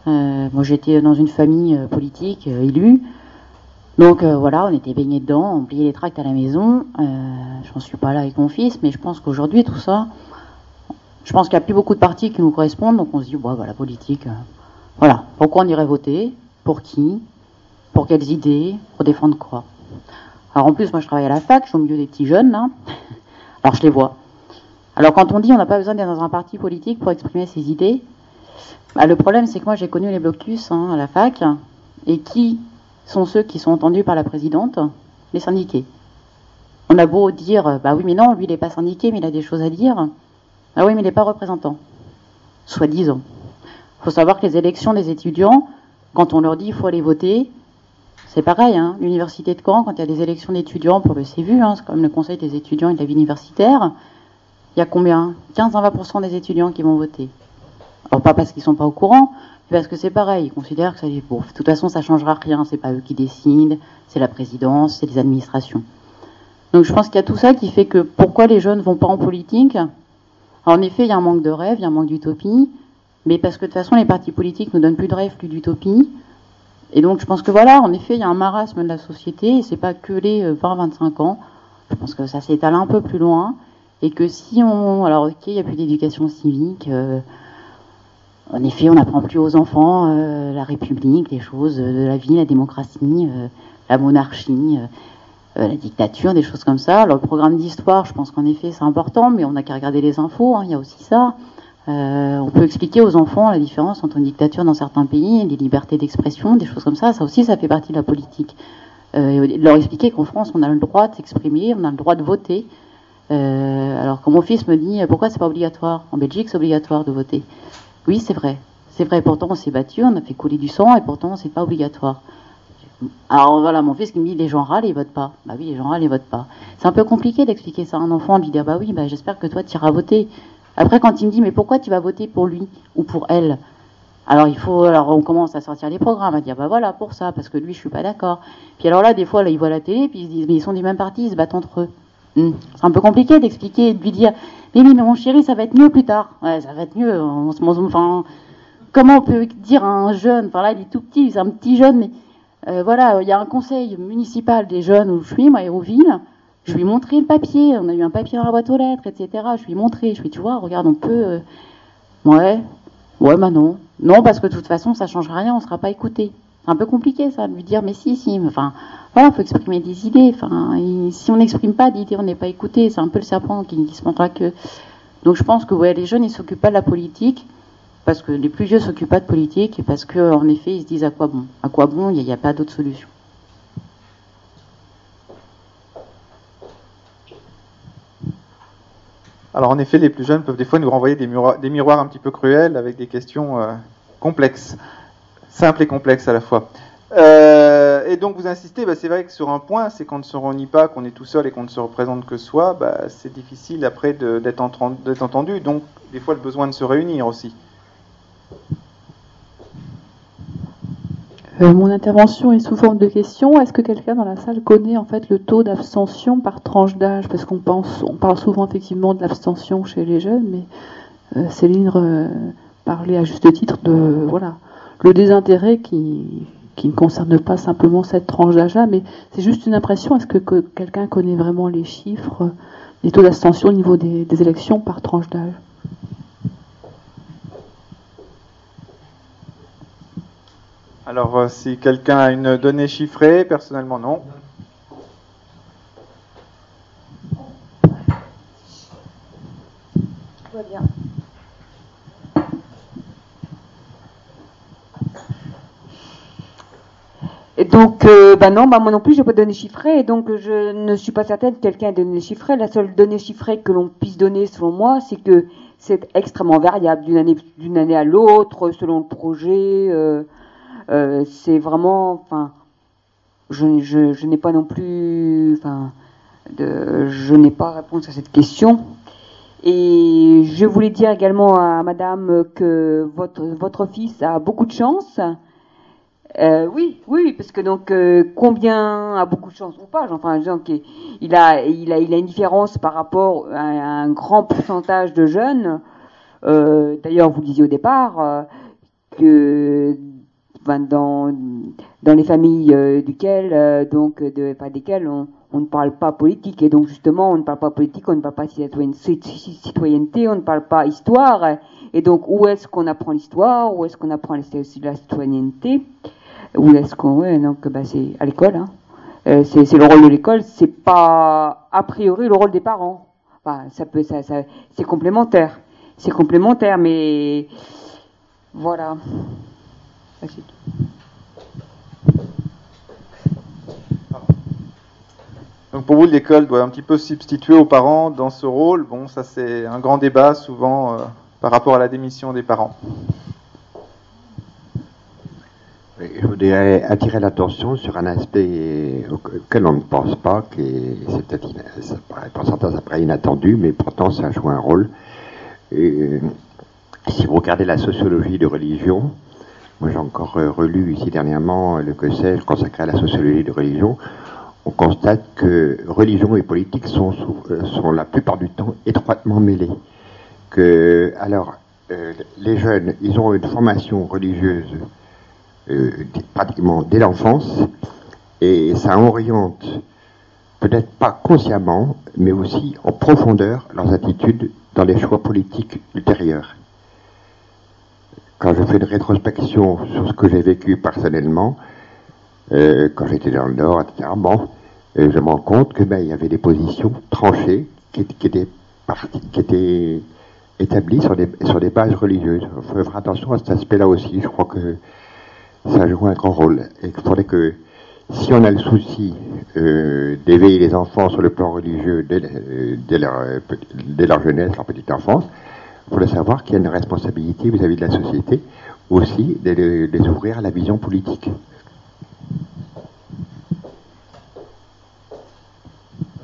Euh, moi, j'étais dans une famille euh, politique élue. Donc euh, voilà, on était baignés dedans, on pliait les tracts à la maison. Euh, je n'en suis pas là avec mon fils, mais je pense qu'aujourd'hui, tout ça, je pense qu'il n'y a plus beaucoup de partis qui nous correspondent, donc on se dit, bon, voilà, politique, euh, voilà, pourquoi on irait voter? Pour qui? Pour quelles idées? Pour défendre quoi? Alors en plus, moi je travaille à la fac, je suis au milieu des petits jeunes, là, alors je les vois. Alors quand on dit on n'a pas besoin d'être dans un parti politique pour exprimer ses idées, bah, le problème c'est que moi j'ai connu les blocus hein, à la fac, et qui sont ceux qui sont entendus par la présidente, les syndiqués. On a beau dire, bah oui, mais non, lui, il n'est pas syndiqué, mais il a des choses à dire. Ah oui, mais il n'est pas représentant. Soi-disant. Il faut savoir que les élections des étudiants, quand on leur dit qu'il faut aller voter, c'est pareil. Hein. L'université de Caen, quand il y a des élections d'étudiants pour le CVU, hein, c'est même le conseil des étudiants et de la vie universitaire, il y a combien? 15 à 20% des étudiants qui vont voter. Alors pas parce qu'ils sont pas au courant, parce que c'est pareil, ils considèrent que ça, bon, de toute façon, ça changera rien. C'est pas eux qui décident, c'est la présidence, c'est les administrations. Donc je pense qu'il y a tout ça qui fait que pourquoi les jeunes vont pas en politique? En effet, il y a un manque de rêve, il y a un manque d'utopie, mais parce que de toute façon, les partis politiques nous donnent plus de rêve, plus d'utopie. Et donc je pense que voilà, en effet, il y a un marasme de la société, et c'est pas que les 20-25 ans. Je pense que ça s'étale un peu plus loin, et que si on, alors ok, il n'y a plus d'éducation civique. Euh, en effet, on n'apprend plus aux enfants euh, la République, les choses de la vie, la démocratie, euh, la monarchie, euh, la dictature, des choses comme ça. Alors, le programme d'histoire, je pense qu'en effet, c'est important, mais on n'a qu'à regarder les infos, hein, il y a aussi ça. On peut expliquer aux enfants la différence entre une dictature dans certains pays des libertés d'expression, des choses comme ça. Ça aussi, ça fait partie de la politique. leur expliquer qu'en France, on a le droit de s'exprimer, on a le droit de voter. alors, quand mon fils me dit pourquoi c'est pas obligatoire? En Belgique, c'est obligatoire de voter. Oui, c'est vrai. C'est vrai, pourtant on s'est battu, on a fait couler du sang et pourtant c'est pas obligatoire. Alors voilà, mon fils qui me dit les gens râlent ils votent pas. Bah oui, les gens râlent et votent pas. C'est un peu compliqué d'expliquer ça à un enfant, de lui dire bah oui, bah j'espère que toi tu iras voter. Après quand il me dit mais pourquoi tu vas voter pour lui ou pour elle? Alors il faut alors on commence à sortir les programmes, à dire bah voilà pour ça parce que lui je suis pas d'accord. Puis alors là des fois là ils voient la télé puis ils se disent mais ils sont du même parti, ils se battent entre eux. Hmm. C'est un peu compliqué d'expliquer, de lui dire mais oui, mais mon chéri, ça va être mieux plus tard. Ouais, ça va être mieux. enfin, comment on peut dire à un jeune, enfin là, il est tout petit, c'est un petit jeune, mais euh, voilà, il y a un conseil municipal des jeunes où je suis, moi, Hérouville. Je lui ai montré le papier, on a eu un papier dans la boîte aux lettres, etc. Je lui ai montré, je lui ai dit, tu vois, regarde, on peut. Euh, ouais, ouais, bah non. Non, parce que de toute façon, ça changera rien, on ne sera pas écouté. C'est un peu compliqué, ça, de lui dire, mais si, si, enfin, voilà, il faut exprimer des idées. Enfin, si on n'exprime pas d'idées, on n'est pas écouté. C'est un peu le serpent qui, se montre que. Donc je pense que ouais, les jeunes, ils s'occupent pas de la politique parce que les plus vieux s'occupent pas de politique et parce que en effet, ils se disent à quoi bon? À quoi bon? Il n'y a, pas d'autre solution. Alors en effet, les plus jeunes peuvent des fois nous renvoyer des, miroirs, un petit peu cruels avec des questions euh, complexes, simples et complexes à la fois. Euh, et donc vous insistez, bah, c'est vrai que sur un point, c'est qu'on ne se réunit pas, qu'on est tout seul et qu'on ne se représente que soi, bah, c'est difficile après d'être entendu. Donc des fois le besoin de se réunir aussi. Euh, mon intervention est sous forme de question. Est-ce que quelqu'un dans la salle connaît en fait le taux d'abstention par tranche d'âge? Parce qu'on pense, on parle souvent effectivement de l'abstention chez les jeunes, mais euh, Céline parlait à juste titre de voilà le désintérêt qui qui ne concerne pas simplement cette tranche d'âge-là, mais c'est juste une impression. Est-ce que, quelqu'un connaît vraiment les chiffres des taux d'abstention au niveau des, élections par tranche d'âge? Alors, euh, si quelqu'un a une donnée chiffrée, personnellement, non. Tout va bien. Et donc, euh, bah non, bah moi non plus, je n'ai pas de données chiffrées, et donc je ne suis pas certaine que quelqu'un ait des données chiffrées. La seule donnée chiffrée que l'on puisse donner, selon moi, c'est que c'est extrêmement variable d'une année, à l'autre, selon le projet. Euh, euh, c'est vraiment, enfin, je, n'ai pas non plus, enfin, je n'ai pas réponse à cette question. Et je voulais dire également à Madame que votre votre fils a beaucoup de chance. Euh, oui, oui, parce que donc euh, combien a beaucoup de chance ou pas? Enfin, il a, il a, il a une différence par rapport à un grand pourcentage de jeunes. D'ailleurs, vous disiez au départ que dans les familles euh, duquel euh, donc pas desquelles on, ne parle pas politique. Et donc justement on ne parle pas politique, on ne parle pas citoyenneté, on ne parle pas histoire. Et donc où est-ce qu'on apprend l'histoire, où est-ce qu'on apprend la citoyenneté? Ou est-ce qu'on ouais, donc bah, c'est à l'école hein. euh, c'est, le rôle de l'école c'est pas a priori le rôle des parents. Ça peut c'est complémentaire. C'est complémentaire mais voilà Tout. Donc pour vous, l'école doit un petit peu substituer aux parents dans ce rôle. Bon, ça c'est un grand débat souvent euh, par rapport à la démission des parents. Je voudrais attirer l'attention sur un aspect auquel on ne pense pas, qui c'est peut-être, pour certains, ça paraît inattendu, mais pourtant ça joue un rôle. Et, si vous regardez la sociologie de religion, moi j'ai encore euh, relu ici dernièrement le que sais consacré à la sociologie de religion, on constate que religion et politique sont, euh, sont la plupart du temps étroitement mêlés. Que, alors, euh, les jeunes, ils ont une formation religieuse euh, pratiquement dès l'enfance, et ça oriente, peut-être pas consciemment, mais aussi en profondeur leurs attitudes dans les choix politiques ultérieurs. Quand je fais une rétrospection sur ce que j'ai vécu personnellement, euh, quand j'étais dans le Nord, etc., bon, euh, je me rends compte que ben, il y avait des positions tranchées qui, qui étaient, qui étaient établies sur des, sur des bases religieuses. Il faut faire attention à cet aspect-là aussi. Je crois que ça joue un grand rôle. Et il faudrait que, si on a le souci euh, d'éveiller les enfants sur le plan religieux dès, euh, leur, euh, dès leur jeunesse, leur petite enfance, il faudrait savoir qu'il y a une responsabilité vis-à-vis de la société aussi de les, ouvrir à la vision politique.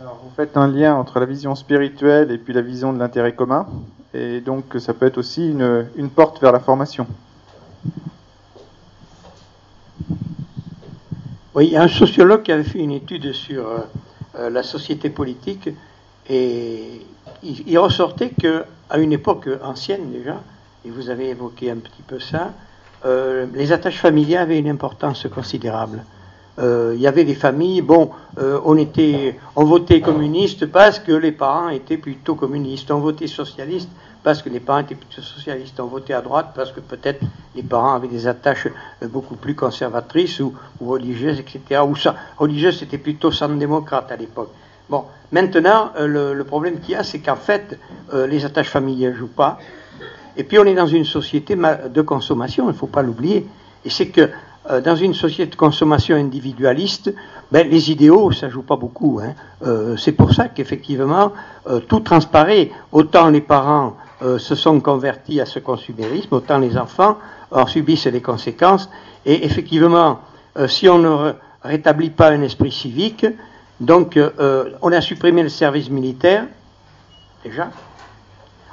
Alors, vous faites un lien entre la vision spirituelle et puis la vision de l'intérêt commun, et donc ça peut être aussi une, une porte vers la formation. Oui, il y a un sociologue qui avait fait une étude sur euh, euh, la société politique et il, il ressortait qu'à une époque ancienne déjà, et vous avez évoqué un petit peu ça, euh, les attaches familiales avaient une importance considérable. Euh, il y avait des familles, bon, euh, on était, on votait communiste parce que les parents étaient plutôt communistes, on votait socialiste parce que les parents étaient plutôt socialistes, on votait à droite parce que peut-être les parents avaient des attaches beaucoup plus conservatrices ou, religieuses, etc. Ou ça, religieuses, c'était plutôt centre-démocrate à l'époque. Bon, maintenant, euh, le, problème qu'il y a, c'est qu'en fait, euh, les attaches familiales ne jouent pas. Et puis, on est dans une société de consommation, il ne faut pas l'oublier. Et c'est que euh, dans une société de consommation individualiste, ben, les idéaux, ça joue pas beaucoup. Hein. C'est pour ça qu'effectivement, tout transparaît. Autant les parents se sont convertis à ce consumérisme, autant les enfants en subissent les conséquences. Et effectivement, si on ne rétablit pas un esprit civique, donc euh, on a supprimé le service militaire, déjà.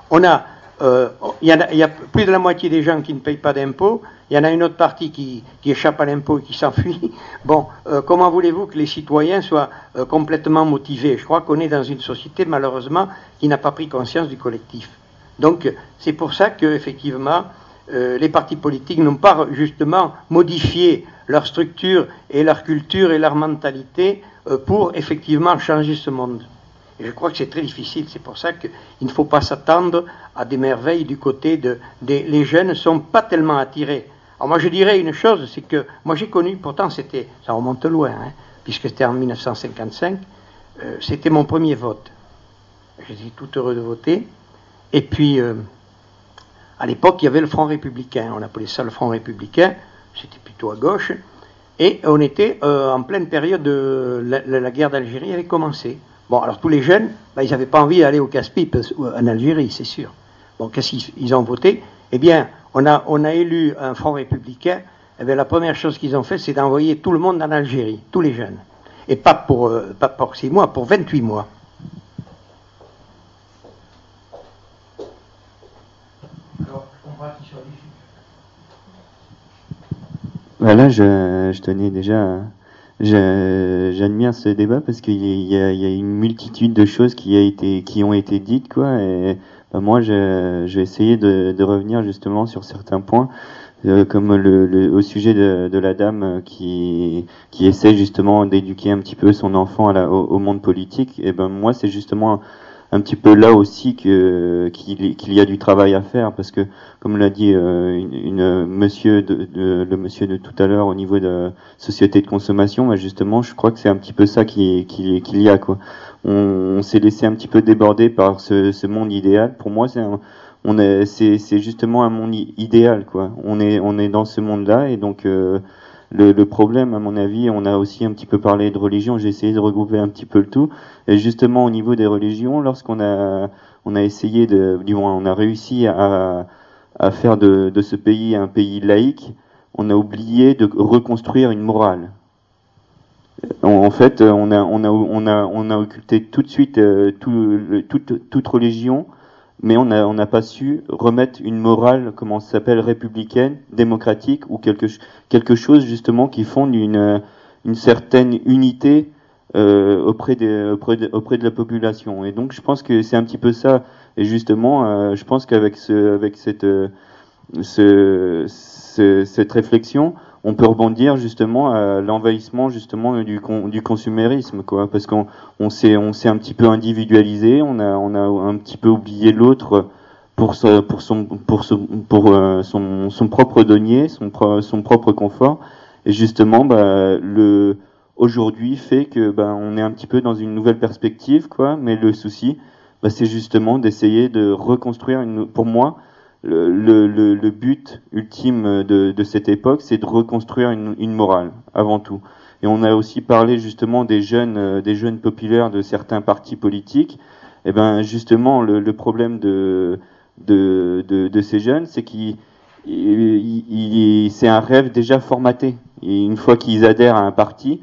On a euh, il, y a, il, y a, plus de la moitié des gens qui ne payent pas d'impôts, il y en a une autre partie qui, échappe à l'impôt et qui s'enfuit. Bon, euh, comment voulez-vous que les citoyens soient euh, complètement motivés? Je crois qu'on est dans une société, malheureusement, qui n'a pas pris conscience du collectif. Donc, c'est pour ça qu'effectivement, les partis politiques n'ont pas justement modifié leur structure et leur culture et leur mentalité pour effectivement changer ce monde. Et je crois que c'est très difficile. C'est pour ça qu'il ne faut pas s'attendre à des merveilles du côté de, des. Les jeunes ne sont pas tellement attirés Alors moi je dirais une chose, c'est que moi j'ai connu, pourtant c'était, ça remonte loin, hein, puisque c'était en 1955, euh, c'était mon premier vote. J'étais tout heureux de voter. Et puis, euh, à l'époque, il y avait le Front républicain. On appelait ça le Front républicain. C'était plutôt à gauche. Et on était euh, en pleine période de la, guerre d'Algérie avait commencé. Bon, alors tous les jeunes, bah, ils n'avaient pas envie d'aller au casse-pipe en Algérie, c'est sûr. Bon, qu'est-ce qu'ils ont voté? Eh bien, on a, élu un Front républicain. Eh la première chose qu'ils ont fait, c'est d'envoyer tout le monde en Algérie, tous les jeunes. Et pas pour, euh, pas pour 6 mois, pour 28 mois. Voilà, je, je tenais déjà. J'admire ce débat parce qu'il y, a, y a une multitude de choses qui, a été, qui ont été dites, quoi. Et bah, moi, je, je, vais essayer de, de, revenir justement sur certains points, euh, comme le, le, au sujet de, de, la dame qui, qui essaie justement d'éduquer un petit peu son enfant à la, au, au, monde politique. Et ben moi, c'est justement un petit peu là aussi que qu'il y a du travail à faire parce que comme l'a dit euh, une, monsieur de, le monsieur de tout à l'heure au niveau de société de consommation bah justement je crois que c'est un petit peu ça qui qu'il qu'il y a quoi. On, s'est laissé un petit peu déborder par ce, ce monde idéal. Pour moi c'est on est c'est justement un monde idéal quoi. On est on est dans ce monde là et donc euh, le, le, problème, à mon avis, on a aussi un petit peu parlé de religion, j'ai essayé de regrouper un petit peu le tout. Et justement, au niveau des religions, lorsqu'on a, on a essayé de, du moins, on a réussi à, à faire de, de ce pays un pays laïque, on a oublié de reconstruire une morale. En, fait, on a, on a, on a, on a occulté tout de suite euh, tout, toute, toute religion mais on n'a on pas su remettre une morale, comment ça s'appelle, républicaine, démocratique, ou quelque, quelque chose justement qui fonde une, une certaine unité euh, auprès, des, auprès, de, auprès de la population. Et donc je pense que c'est un petit peu ça. Et justement, euh, je pense qu'avec ce, avec cette, euh, ce, ce, cette réflexion, on peut rebondir justement à l'envahissement justement du, du consumérisme, quoi, parce qu'on on s'est on s'est un petit peu individualisé, on a on a un petit peu oublié l'autre pour son pour son pour son pour euh, son, propre denier, son son propre confort, et justement bah, le aujourd'hui fait que bah, on est un petit peu dans une nouvelle perspective, quoi, mais le souci, bah, c'est justement d'essayer de reconstruire une, pour moi le, le, le, but ultime de, de cette époque, c'est de reconstruire une, une, morale, avant tout. Et on a aussi parlé justement des jeunes, euh, des jeunes populaires de certains partis politiques. Et eh ben justement, le, le problème de, de, de, de, ces jeunes, c'est qu'ils c'est un rêve déjà formaté. Et une fois qu'ils adhèrent à un parti,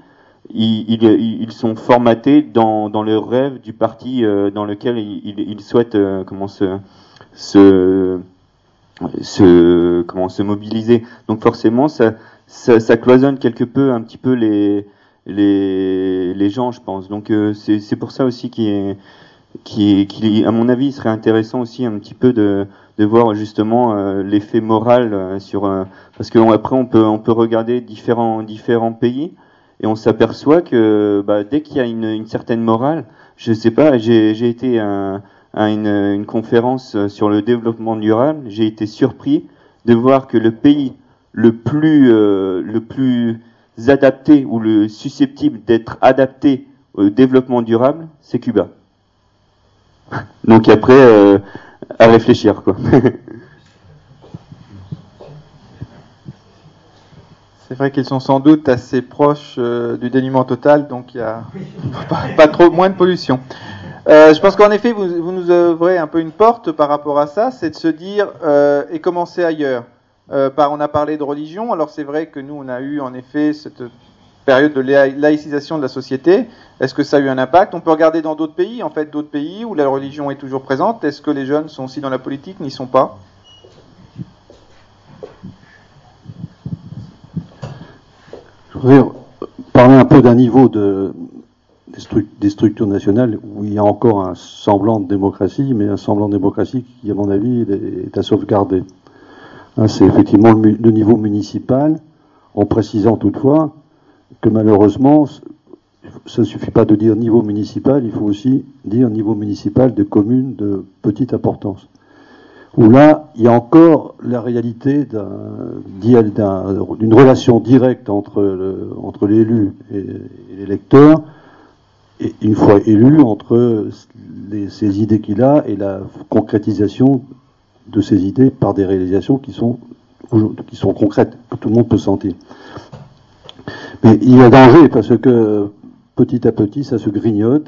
ils, ils, ils, sont formatés dans, dans le rêve du parti euh, dans lequel ils, ils souhaitent euh, comment se, se se comment se mobiliser. Donc forcément, ça, ça, ça, cloisonne quelque peu, un petit peu les les, les gens, je pense. Donc euh, c'est pour ça aussi qui qui, qui, à mon avis, il serait intéressant aussi un petit peu de, de voir justement euh, l'effet moral euh, sur parce que après on peut on peut regarder différents différents pays et on s'aperçoit que bah, dès qu'il y a une, une certaine morale, je sais pas, j'ai été un à une, conférence sur le développement durable, j'ai été surpris de voir que le pays le plus, euh, le plus adapté ou le susceptible d'être adapté au développement durable, c'est Cuba. Donc après, euh, à réfléchir quoi. C'est vrai qu'ils sont sans doute assez proches euh, du dénuement total, donc il y a pas, trop moins de pollution. Euh, je pense qu'en effet, vous, nous ouvrez un peu une porte par rapport à ça, c'est de se dire euh, et commencer ailleurs. Euh, on a parlé de religion, alors c'est vrai que nous, on a eu en effet cette période de laïcisation de la société. Est-ce que ça a eu un impact? On peut regarder dans d'autres pays, en fait, d'autres pays où la religion est toujours présente. Est-ce que les jeunes sont aussi dans la politique, n'y sont pas Je voudrais parler un peu d'un niveau de, des, structures nationales où il y a encore un semblant de démocratie, mais un semblant de démocratie qui, à mon avis, est à sauvegarder. Hein, c'est effectivement le, niveau municipal, en précisant toutefois que malheureusement, ça ne suffit pas de dire niveau municipal, il faut aussi dire niveau municipal de communes de petite importance. où là, il y a encore la réalité d'une relation directe entre, entre l'élu et, l'électeur, et une fois élu, entre les, ces idées qu'il a et la concrétisation de ces idées par des réalisations qui sont, qui sont concrètes, que tout le monde peut sentir. Mais il y a danger parce que petit à petit, ça se grignote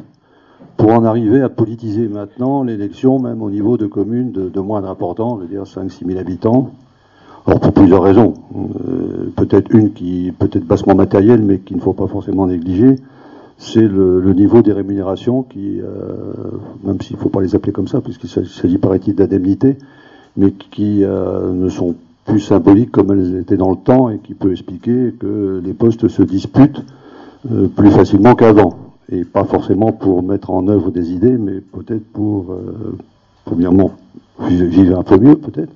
pour en arriver à politiser maintenant l'élection, même au niveau de communes de, moindre importance, je veux dire 5-6 000 habitants. Alors pour plusieurs raisons. Euh, peut-être une qui peut-être bassement matérielle, mais qu'il ne faut pas forcément négliger, c'est le, niveau des rémunérations qui, euh, même s'il ne faut pas les appeler comme ça, puisqu'il s'agit paraît-il d'indemnités, mais qui euh, ne sont plus symboliques comme elles étaient dans le temps et qui peut expliquer que les postes se disputent plus facilement qu'avant et pas forcément pour mettre en œuvre des idées, mais peut-être pour, euh, premièrement, vivre un peu mieux, peut-être,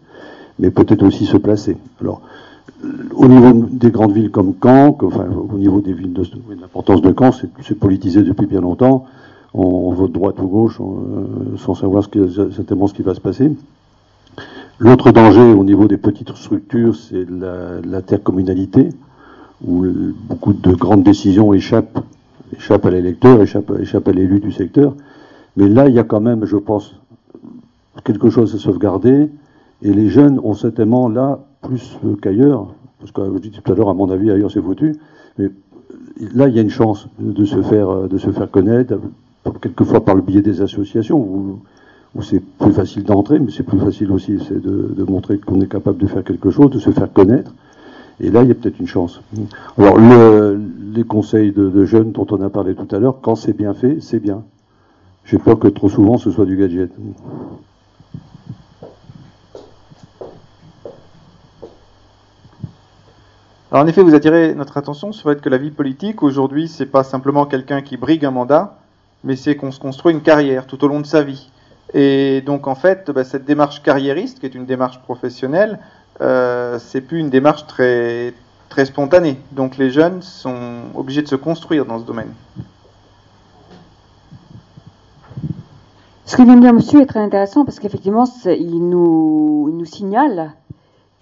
mais peut-être aussi se placer. Alors, au niveau des grandes villes comme Caen, enfin, au niveau des villes de, l'importance de Caen, c'est politisé depuis bien longtemps. On, vote droite ou gauche euh, sans savoir ce ce qui va se passer. L'autre danger au niveau des petites structures, c'est l'intercommunalité, où beaucoup de grandes décisions échappent échappe à l'électeur, échappe, échappe à l'élu du secteur. Mais là, il y a quand même, je pense, quelque chose à sauvegarder. Et les jeunes ont certainement là, plus qu'ailleurs, parce que je dis tout à l'heure, à mon avis, ailleurs c'est foutu, mais là, il y a une chance de se faire, de se faire connaître, quelquefois par le biais des associations, où, c'est plus facile d'entrer, mais c'est plus facile aussi de, montrer qu'on est capable de faire quelque chose, de se faire connaître. Et là, il y a peut-être une chance. Alors, le, les conseils de, jeunes dont on a parlé tout à l'heure, quand c'est bien fait, c'est bien. J'ai peur que trop souvent ce soit du gadget. Alors en effet, vous attirez notre attention sur le fait que la vie politique aujourd'hui, c'est pas simplement quelqu'un qui brigue un mandat, mais c'est qu'on se construit une carrière tout au long de sa vie. Et donc en fait, bah, cette démarche carriériste, qui est une démarche professionnelle, euh, c'est plus une démarche très, très spontanée. Donc les jeunes sont obligés de se construire dans ce domaine. Ce que vient de dire monsieur est très intéressant parce qu'effectivement, il nous, il nous signale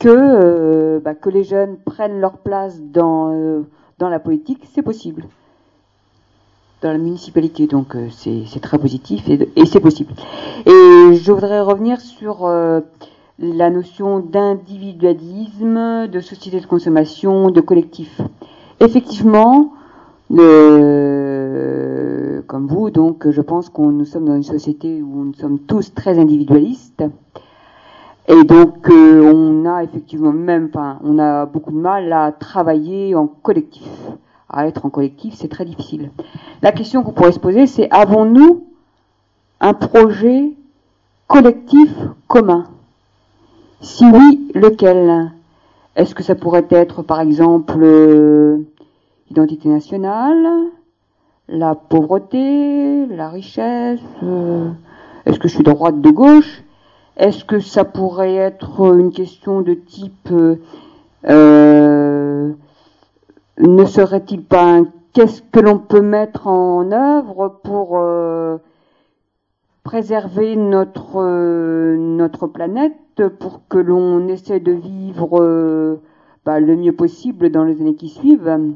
que, euh, bah, que les jeunes prennent leur place dans, euh, dans la politique, c'est possible. Dans la municipalité, donc euh, c'est très positif et, et c'est possible. Et je voudrais revenir sur la notion d'individualisme, de société de consommation, de collectif. Effectivement, comme vous, donc, je pense qu'on nous sommes dans une société où nous sommes tous très individualistes. Et donc, euh, on a effectivement même, enfin, on a beaucoup de mal à travailler en collectif. À être en collectif, c'est très difficile. La question qu'on pourrait se poser, c'est avons-nous un projet collectif commun? Si oui, lequel? Est-ce que ça pourrait être, par exemple, l'identité euh, nationale, la pauvreté, la richesse? Euh, Est-ce que je suis de droite, de gauche? Est-ce que ça pourrait être une question de type euh, ne serait-il pas qu'est-ce que l'on peut mettre en œuvre pour préserver notre notre planète pour que l'on essaie de vivre euh, bah, le mieux possible dans les années qui suivent?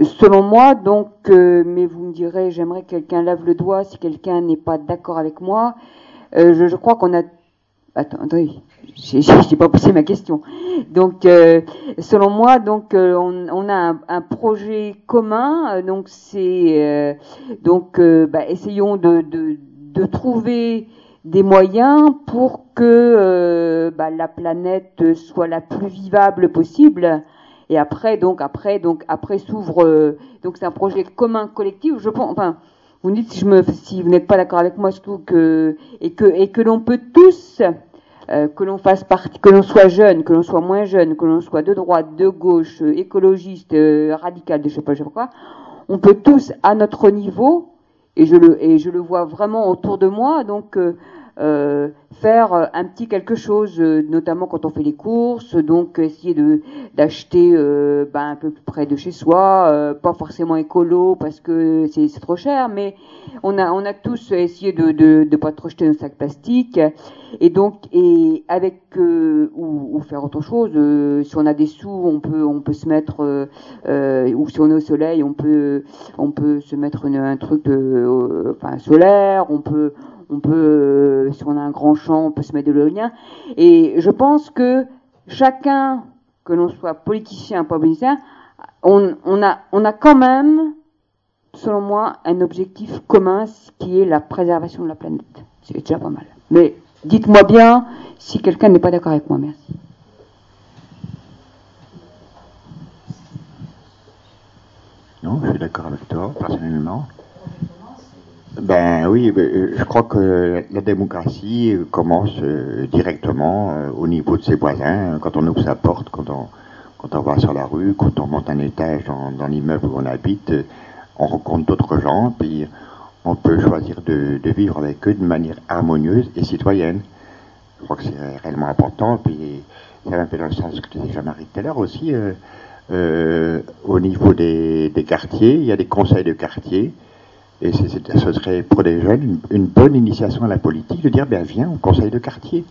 Selon moi, donc, euh, mais vous me direz, j'aimerais que quelqu'un lève le doigt si quelqu'un n'est pas d'accord avec moi. Euh, je, crois qu'on a. Attendez, j'ai pas posé ma question. Donc, selon moi, donc, on, a un, projet commun. donc, c'est donc, bah, essayons de, de, de trouver des moyens pour que euh, bah, la planète soit la plus vivable possible. Et après, donc après, donc après s'ouvre. Euh, donc c'est un projet commun, collectif. Je pense. Enfin, vous me dites si je me, si vous n'êtes pas d'accord avec moi, surtout que et que et que l'on peut tous, euh, que l'on fasse partie, que l'on soit jeune, que l'on soit moins jeune, que l'on soit de droite, de gauche, écologiste, radical, je sais pas, je sais pas quoi. On peut tous, à notre niveau, et je le et je le vois vraiment autour de moi. Donc, euh, faire euh, un petit quelque chose, euh, notamment quand on fait les courses, donc essayer de d'acheter euh, ben, un peu plus près de chez soi, euh, pas forcément écolo parce que c'est trop cher, mais on a on a tous essayé de de, de pas trop jeter nos sacs plastiques et donc et avec euh, ou, ou faire autre chose. si on a des sous, on peut on peut se mettre ou si on est au soleil, on peut on peut se mettre une- un truc enfin solaire, on peut on peut euh, si on a un grand champ, on peut se mettre de l'éolien. Et je pense que chacun, que l'on soit politicien, pas politicien, a on a quand même, selon moi, un objectif commun, ce qui est la préservation de la planète. C'est déjà pas mal. Mais dites-moi bien si quelqu'un n'est pas d'accord avec moi. Merci. Non, je suis d'accord avec toi, personnellement. Ben oui, euh, je crois que la démocratie commence euh, directement euh, au niveau de ses voisins, quand on ouvre sa porte, quand on, quand on va sur la rue, quand on monte un étage dans, dans l'immeuble où on habite, on rencontre d'autres gens, puis on peut choisir de, de vivre avec eux de manière harmonieuse et citoyenne. Je crois que c'est réellement important, puis ça va un peu dans le sens que disait Jean-Marie tout à l'heure aussi. euh, euh, au niveau des, des quartiers, il y a des conseils de quartier. Et ce serait pour les jeunes une, bonne initiation à la politique de dire ben viens au conseil de quartier.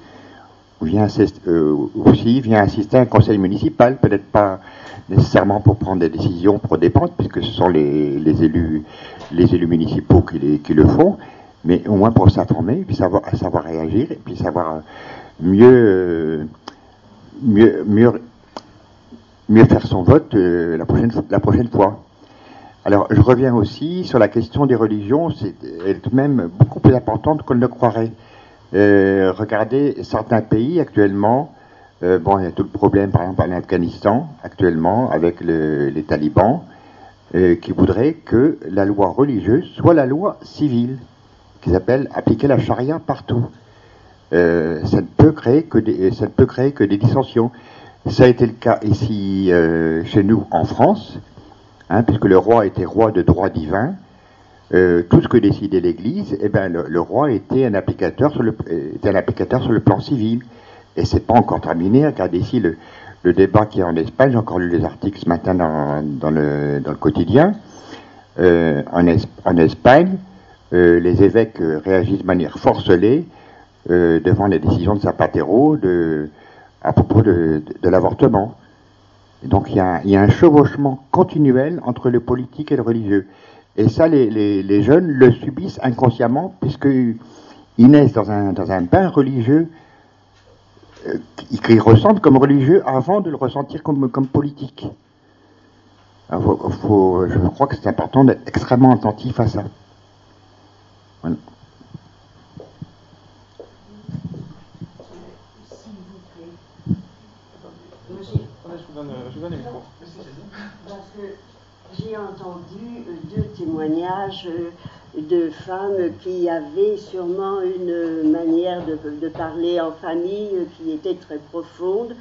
Ou viens assist- euh, aussi viens assister à un conseil municipal, peut-être pas nécessairement pour prendre des décisions pour dépendre, puisque ce sont les, élus les élus municipaux qui, les- qui le font, mais au moins pour s'informer, puis savoir, savoir réagir, et puis savoir mieux, mieux, mieux, faire son vote euh, la prochaine fois. Alors, je reviens aussi sur la question des religions, c'est elle est tout de même beaucoup plus importante qu'on ne le croirait. Euh, regardez certains pays actuellement, euh, bon, il y a tout le problème, par exemple, en Afghanistan, actuellement, avec le- les talibans, euh, qui voudraient que la loi religieuse soit la loi civile, qu'ils appellent appliquer la charia partout. Ça ne peut créer que des, ça ne peut créer que des dissensions. Ça a été le cas ici chez nous en France, hein, puisque le roi était roi de droit divin. Euh, tout ce que décidait l'Église, eh ben, le, le roi était un applicateur sur le, était un applicateur sur le plan civil. Et c'est pas encore terminé. Regardez ici le, le débat qui est en Espagne. J'ai encore lu les articles ce matin dans, dans, le, dans le quotidien. Euh, en, Es- en Espagne, euh, les évêques euh, réagissent de manière forcelée euh, devant les décisions de Zapatero de, à propos de- de l'avortement. Donc il y, a, un chevauchement continuel entre le politique et le religieux. Et ça, les, jeunes le subissent inconsciemment puisqu'ils naissent dans un, dans un bain religieux euh, qu'ils ressentent comme religieux avant de le ressentir comme, comme politique. Faut- je crois que c'est important d'être extrêmement attentif à ça. Parce que j'ai entendu deux témoignages euh, de femmes qui avaient sûrement une manière de, parler en famille qui était très profonde.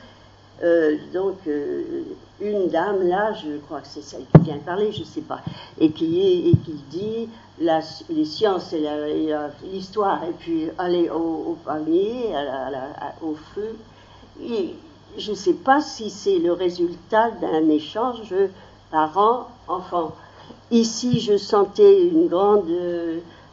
Euh, donc, euh, une dame là, je crois que c'est celle qui vient de parler, je ne sais pas, et qui, et qui dit les sciences et l'histoire, et puis aller au, au au feu. Je ne sais pas si c'est le résultat d'un échange parents-enfants. Ici, je sentais une grande,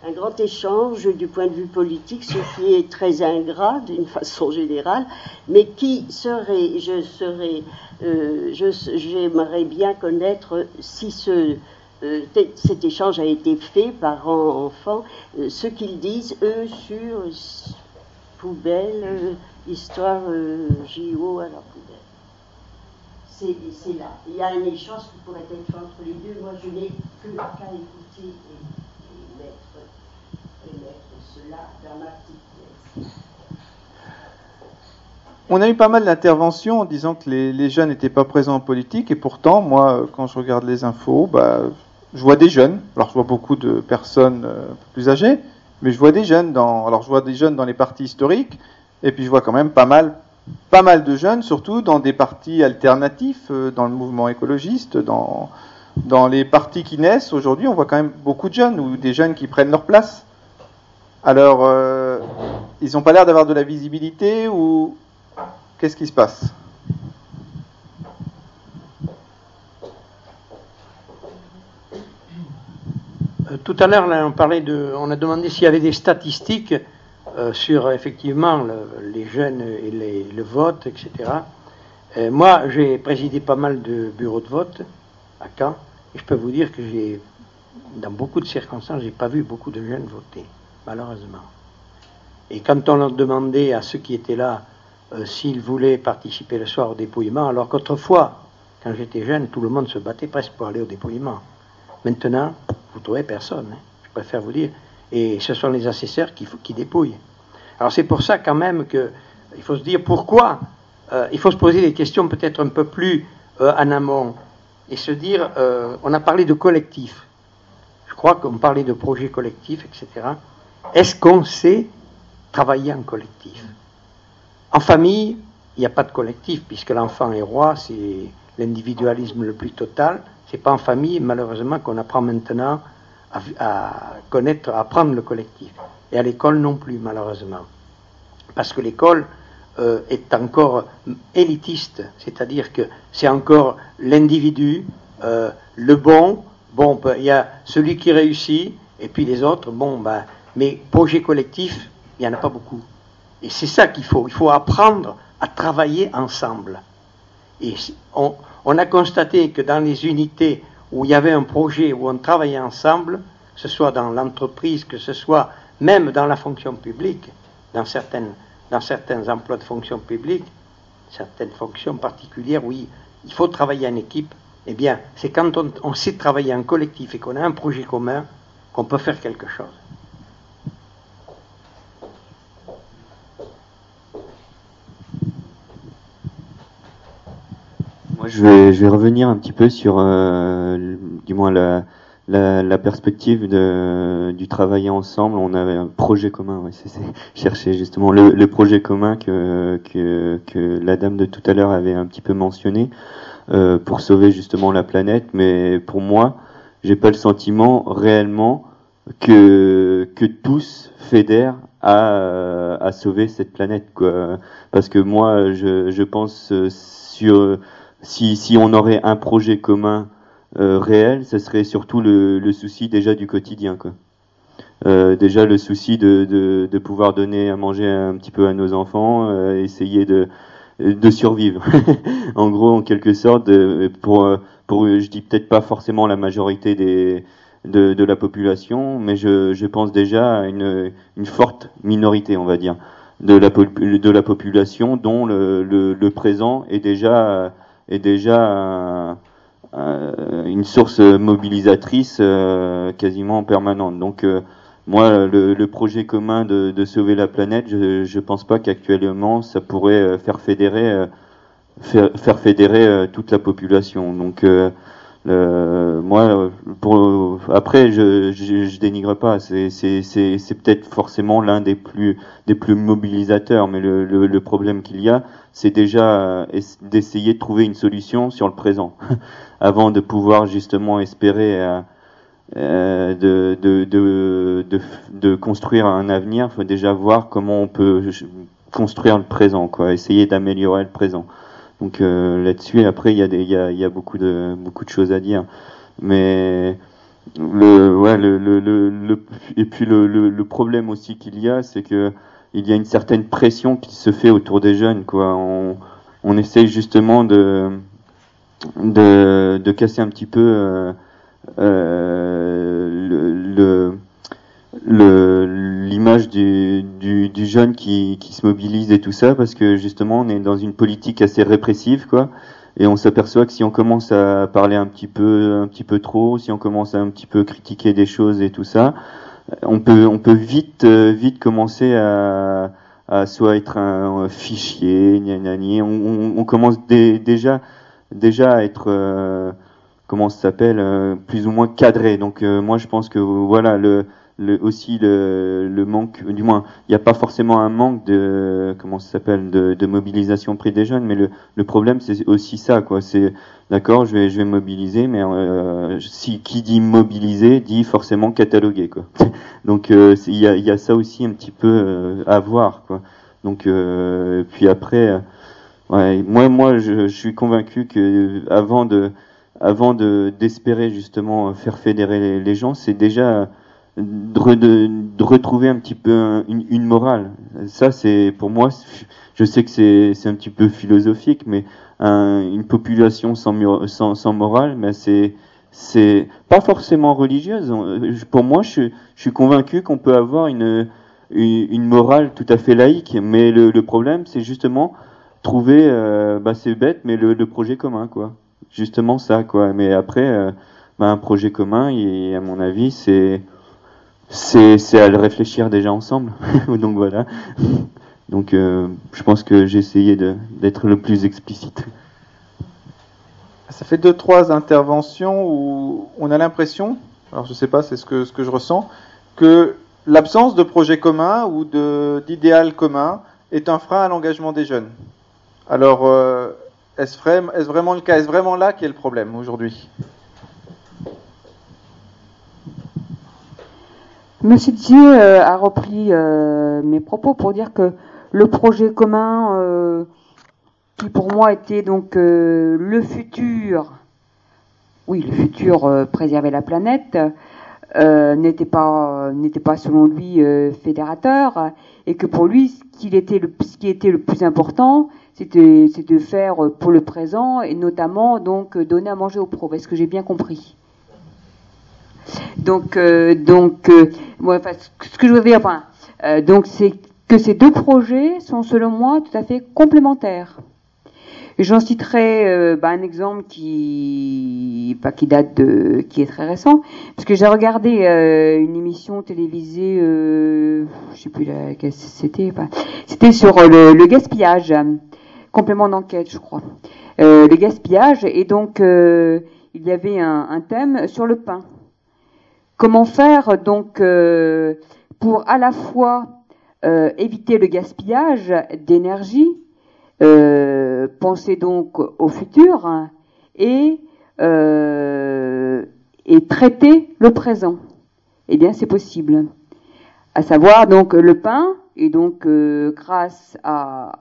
un grand échange du point de vue politique, ce qui est très ingrat d'une façon générale, mais qui serait, je serais, euh, j'aimerais bien connaître si ce, euh, cet échange a été fait parents-enfants, euh, ce qu'ils disent, eux, sur poubelle, histoire JO à la poubelle. C'est là. Il y a un échange qui pourrait être fait entre les deux. Moi, je n'ai que qu'à écouter et, et mettre, et mettre cela dans ma petite pièce. On a eu pas mal d'interventions en disant que les, jeunes n'étaient pas présents en politique, et pourtant, moi, quand je regarde les infos, bah, je vois des jeunes. Alors, je vois beaucoup de personnes euh, plus âgées, mais je vois des jeunes dans. Alors, je vois des jeunes dans les partis historiques, et puis je vois quand même pas mal, pas mal de jeunes, surtout dans des partis alternatifs, euh, dans le mouvement écologiste, dans dans les partis qui naissent. Aujourd'hui, on voit quand même beaucoup de jeunes ou des jeunes qui prennent leur place. Alors, euh, ils n'ont pas l'air d'avoir de la visibilité ou qu'est-ce qui se passe? Euh, tout à l'heure, on parlait de, on a demandé s'il y avait des statistiques euh, sur effectivement le, les jeunes et le vote, etc. Euh, moi, j'ai présidé pas mal de bureaux de vote à Caen, et je peux vous dire que j'ai, dans beaucoup de circonstances, j'ai pas vu beaucoup de jeunes voter, malheureusement. Et quand on leur demandait à ceux qui étaient là euh, s'ils voulaient participer le soir au dépouillement, alors qu'autrefois, quand j'étais jeune, tout le monde se battait presque pour aller au dépouillement. Maintenant, vous trouvez personne, hein, je préfère vous dire. Et ce sont les assesseurs qui, dépouillent. Alors c'est pour ça quand même qu'il faut se dire pourquoi. Euh, il faut se poser des questions peut-être un peu plus euh, en amont et se dire, euh, on a parlé de collectif. Je crois qu'on parlait de projets collectifs, etc. Est-ce qu'on sait travailler en collectif? En famille, il n'y a pas de collectif puisque l'enfant est roi, c'est l'individualisme le plus total. C'est pas en famille, malheureusement, qu'on apprend maintenant à, connaître, à apprendre le collectif. Et à l'école non plus, malheureusement. Parce que l'école euh, est encore élitiste, c'est-à-dire que c'est encore l'individu, euh, le bon, bon, il y a celui qui réussit, et puis les autres, bon, ben, mais projet collectif, il n'y en a pas beaucoup. Et c'est ça qu'il faut. Il faut apprendre à travailler ensemble. Et on, on a constaté que dans les unités où il y avait un projet, où on travaillait ensemble, que ce soit dans l'entreprise, que ce soit même dans la fonction publique, dans, certains emplois de fonction publique, certaines fonctions particulières, oui, il faut travailler en équipe, eh bien, c'est quand on, sait travailler en collectif et qu'on a un projet commun qu'on peut faire quelque chose. Je vais, je vais revenir un petit peu sur, euh, du moins, la, la, la perspective de, du travailler ensemble. On avait un projet commun, ouais, c'est chercher justement le, le, projet commun que, que, que, la dame de tout à l'heure avait un petit peu mentionné euh, pour sauver justement la planète. Mais pour moi, j'ai pas le sentiment réellement que, que tous fédèrent à, à sauver cette planète, quoi. Parce que moi, je, je pense sur si, si on aurait un projet commun euh, réel, ce serait surtout le, le, souci déjà du quotidien. Quoi. Euh, déjà le souci de, de, de, pouvoir donner à manger un petit peu à nos enfants, euh, essayer de, de survivre. en gros, en quelque sorte, pour, pour je dis peut-être pas forcément la majorité des, de, de la population, mais je, je pense déjà à une, une forte minorité, on va dire, de la, de la population dont le, le, le présent est déjà est déjà euh, une source mobilisatrice euh, quasiment permanente. Donc euh, moi, le, le, projet commun de, de, sauver la planète, je ne pense pas qu'actuellement ça pourrait faire fédérer, faire, faire fédérer toute la population. Donc euh, moi, pour, après, je, je, je, dénigre pas. C'est, peut-être forcément l'un des plus, des plus mobilisateurs, mais le, le, le problème qu'il y a, c'est déjà d'essayer de trouver une solution sur le présent, avant de pouvoir justement espérer euh, euh, de, de, de, de, de construire un avenir. Il faut déjà voir comment on peut construire le présent, quoi, essayer d'améliorer le présent. Donc euh, là-dessus, après, il y, a y, a, y a beaucoup de beaucoup de choses à dire, mais le ouais le, le, le, et puis le, le, le problème aussi qu'il y a, c'est que il y a une certaine pression qui se fait autour des jeunes, quoi. On, on essaye justement de de, de casser un petit peu euh, euh, le, le l'image du, du, du, jeune qui, qui, se mobilise et tout ça parce que justement on est dans une politique assez répressive quoi et on s'aperçoit que si on commence à parler un petit peu un petit peu trop si on commence à un petit peu critiquer des choses et tout ça on peut on peut vite vite commencer à, à soit être un, fichier gna. On, on, on, commence dé, déjà déjà à être euh, comment ça s'appelle euh, plus ou moins cadré donc euh, moi je pense que voilà le le, aussi le, le manque, du moins, il n'y a pas forcément un manque de, comment ça s'appelle, de, de mobilisation auprès des jeunes, mais le, le problème c'est aussi ça, quoi. C'est, d'accord, je vais, je vais mobiliser, mais euh, si qui dit mobiliser dit forcément cataloguer, quoi. Donc euh, il y, a, y a ça aussi un petit peu euh, à voir, quoi. Donc euh, puis après, ouais, moi, moi, je, je suis convaincu que avant de avant de d'espérer justement faire fédérer les, les gens, c'est déjà de, re- de- de retrouver un petit peu un- une, morale. Ça, c'est pour moi, je sais que c'est un petit peu philosophique, mais un- une population sans, sans, morale, mais c'est c'est pas forcément religieuse. Pour moi, je, suis convaincu qu'on peut avoir une, une morale tout à fait laïque, mais le, problème, c'est justement trouver, euh, bah c'est bête, mais le, le projet commun, quoi. Justement ça, quoi. Mais après, euh, bah, un projet commun, et à mon avis, c'est c'est à le réfléchir déjà ensemble. Donc voilà. Donc euh, je pense que j'ai essayé d'être le plus explicite. Ça fait deux, trois interventions où on a l'impression, alors je sais pas, c'est ce que, je ressens, que l'absence de projet commun ou d'idéal commun est un frein à l'engagement des jeunes. Alors, euh, est-ce vraiment, le cas? Est-ce vraiment là qui est le problème aujourd'hui? Monsieur Didier euh, a repris euh, mes propos pour dire que le projet commun, euh, qui pour moi était donc le futur, oui, le futur préserver la planète, n'était pas n'était pas selon lui fédérateur et que pour lui ce qui était le plus important c'était c'est de faire pour le présent et notamment donc donner à manger aux pauvres. Est-ce que j'ai bien compris? Donc euh, donc euh, enfin, ce que- je veux dire enfin, euh, donc c'est que ces deux projets sont selon moi tout à fait complémentaires. J'en citerai euh, bah, un exemple qui, bah, qui date de, qui est très récent, parce que j'ai regardé euh, une émission télévisée, euh, je sais plus laquelle c'était, c'était sur le, le gaspillage, complément d'enquête, je crois, le gaspillage, et donc il y avait un, un thème sur le pain. Comment faire donc euh, pour à la fois euh, éviter le gaspillage d'énergie, euh, penser donc au futur hein, et, traiter le présent. Eh bien, c'est possible. À savoir donc le pain, et donc grâce à,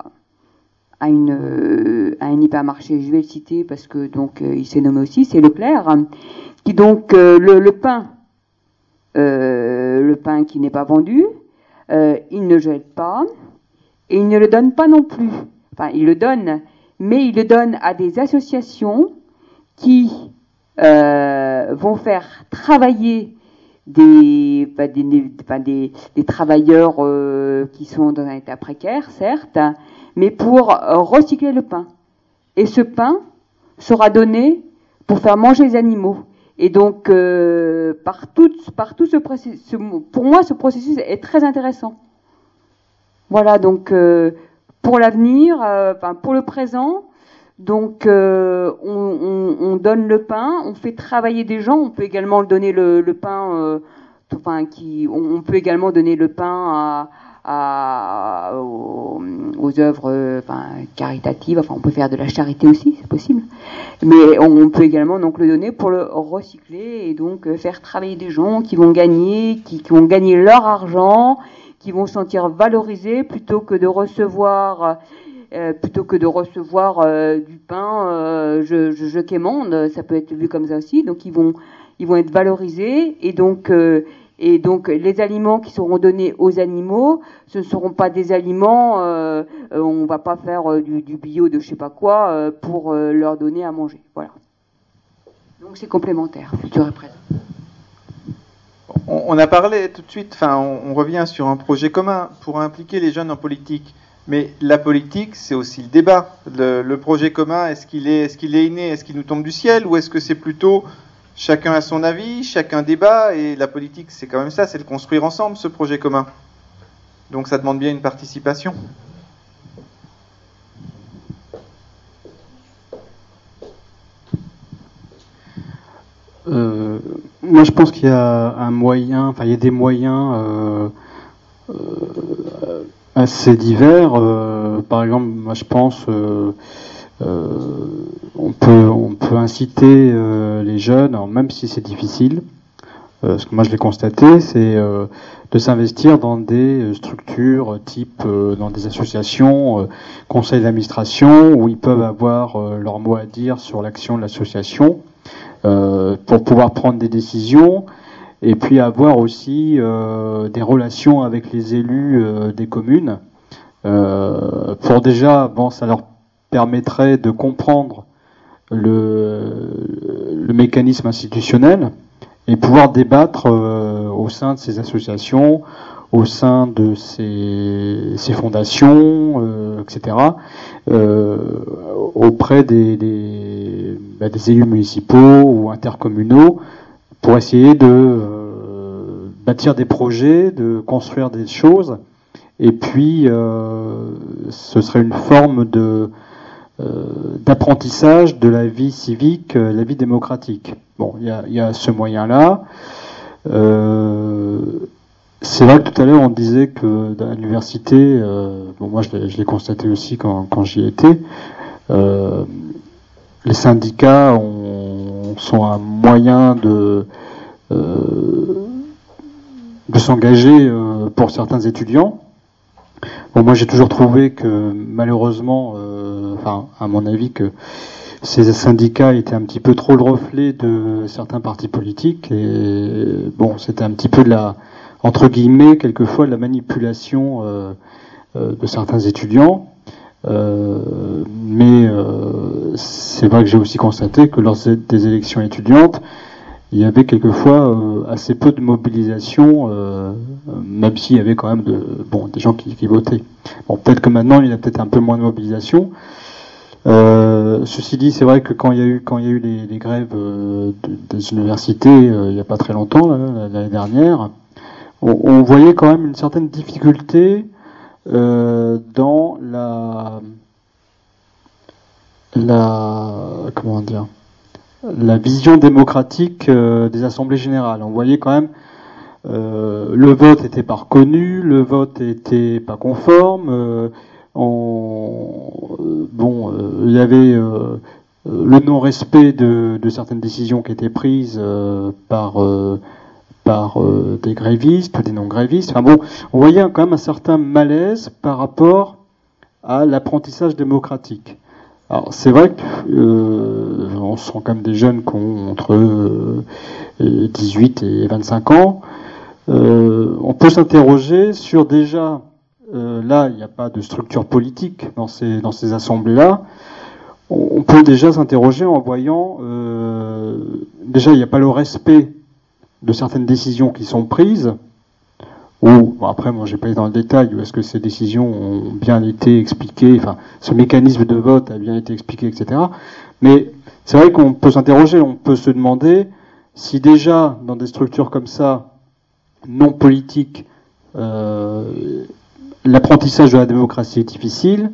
à, une, à un hypermarché, je vais le citer parce que donc il s'est nommé aussi, c'est Leclerc, qui donc le, pain, le pain qui n'est pas vendu, euh, il ne jette pas et il ne le donne pas non plus enfin il le donne, mais il le donne à des associations qui euh, vont faire travailler des, bah, travailleurs euh, qui sont dans un état précaire, certes, mais pour euh, recycler le pain. Et ce pain sera donné pour faire manger les animaux. Et donc, euh, par tout, par tout ce processus, pour moi, ce processus est très intéressant. Voilà, donc euh, pour l'avenir, euh, enfin pour le présent, donc euh, on, on- on donne le pain, on fait travailler des gens, on peut également le donner le, le pain, euh, enfin qui, on, on peut également donner le pain à, à- aux, aux œuvres enfin, caritatives, enfin on peut faire de la charité aussi, c'est possible, mais on, on peut également donc le donner pour le recycler et donc euh, faire travailler des gens qui vont gagner, qui, qui vont gagner leur argent, qui vont se sentir valorisés plutôt que de recevoir euh, plutôt que de recevoir euh, du pain euh, je, je, je quémande, ça peut être vu comme ça aussi. Donc ils vont ils vont être valorisés et donc euh, et donc les aliments qui seront donnés aux animaux, ce ne seront pas des aliments, euh, euh, on va pas faire euh, du, bio de je sais pas quoi euh, pour leur donner à manger. Voilà. Donc c'est complémentaire, futur et présent. on, a parlé tout de suite, enfin, on, revient sur un projet commun pour impliquer les jeunes en politique. Mais la politique, c'est aussi le débat. Le, projet commun, est-ce qu'il est, est-ce qu'il est inné, est-ce qu'il nous tombe du ciel, ou est-ce que c'est plutôt chacun a son avis, chacun débat, et la politique, c'est quand même ça, c'est de construire ensemble ce projet commun. Donc ça demande bien une participation. Euh, moi, je pense qu'il y a un moyen, enfin, il y a des moyens euh, euh, assez divers. Par exemple, moi, je pense, on peut, on peut inciter euh, les jeunes, même si c'est difficile, euh, ce que moi je l'ai constaté, c'est euh, de s'investir dans des euh, structures type euh, dans des associations, euh, conseils d'administration, où ils peuvent avoir euh, leur mot à dire sur l'action de l'association euh, pour pouvoir prendre des décisions et puis avoir aussi euh, des relations avec les élus euh, des communes. Euh, pour déjà, bon, ça leur permettrait de comprendre le, mécanisme institutionnel et pouvoir débattre euh, au sein de ces associations, au sein de ces, fondations, euh, etc., euh, auprès bah, des élus municipaux ou intercommunaux pour essayer de bâtir des projets, de construire des choses. Et puis, ce serait une forme de d'apprentissage de la vie civique, euh, la vie démocratique. Bon, il y a, ce moyen-là. Euh, c'est vrai que tout à l'heure on disait que à l'université, euh, bon moi je l'ai, constaté aussi quand, j'y étais, euh, les syndicats ont, sont un moyen de euh, s'engager euh, pour certains étudiants. Bon, moi j'ai toujours trouvé que malheureusement, euh, enfin à mon avis que ces syndicats étaient un petit peu trop le reflet de certains partis politiques et bon c'était un petit peu de la entre guillemets quelquefois de la manipulation euh, euh, de certains étudiants. Euh, mais euh, c'est vrai que j'ai aussi constaté que lors des élections étudiantes, il y avait quelquefois euh, assez peu de mobilisation, euh, même s'il y avait quand même de, bon, des gens qui, votaient. Bon, peut-être que maintenant il y a peut-être un peu moins de mobilisation. Euh, ceci dit, c'est vrai que quand il y a eu quand il y a eu les, grèves de- des universités il n'y a pas très longtemps, l'année dernière, on, on voyait quand même une certaine difficulté dans la la comment dire la vision démocratique euh, des assemblées générales. On voyait quand même euh, le vote était pas reconnu, le vote était pas conforme. euh, on- bon, il y avait le non-respect de, certaines décisions qui étaient prises par des grévistes des non-grévistes. Enfin bon, on voyait quand même un certain malaise par rapport à l'apprentissage démocratique. Alors c'est vrai que on sent quand même des jeunes qui ont entre euh, 18 et 25 ans. Euh, on peut s'interroger sur déjà, euh, là il n'y a pas de structure politique dans ces, dans ces assemblées-là. On, peut déjà s'interroger en voyant, euh, déjà il n'y a pas le respect de certaines décisions qui sont prises, ou après moi j'ai pas été dans le détail, ou est-ce que ces décisions ont bien été expliquées, enfin ce mécanisme de vote a bien été expliqué, etc. Mais c'est vrai qu'on peut s'interroger, on peut se demander si déjà dans des structures comme ça, non politiques, euh, l'apprentissage de la démocratie est difficile,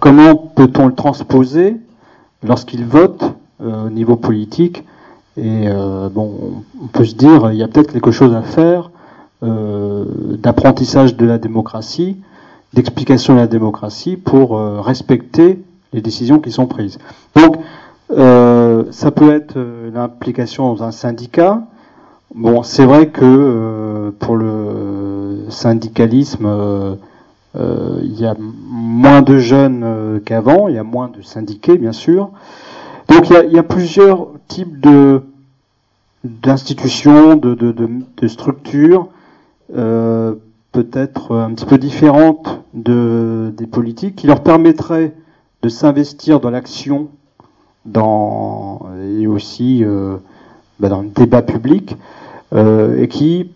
comment peut-on le transposer lorsqu'ils votent euh, au niveau politique Et euh, bon, on peut se dire, il y a peut-être quelque chose à faire euh, d'apprentissage de la démocratie, d'explication de la démocratie pour euh, respecter les décisions qui sont prises. Donc, euh, ça peut être euh, l'implication dans un syndicat. Bon, c'est vrai que euh, pour le syndicalisme, euh, euh, il y a moins de jeunes euh, qu'avant, il y a moins de syndiqués, bien sûr. Donc, il y a, y a plusieurs types de d'institutions, de, de, de, structures, euh, peut-être un petit peu différentes de, des politiques, qui leur permettraient de s'investir dans l'action, dans et aussi euh, bah, dans le débat public, euh, et qui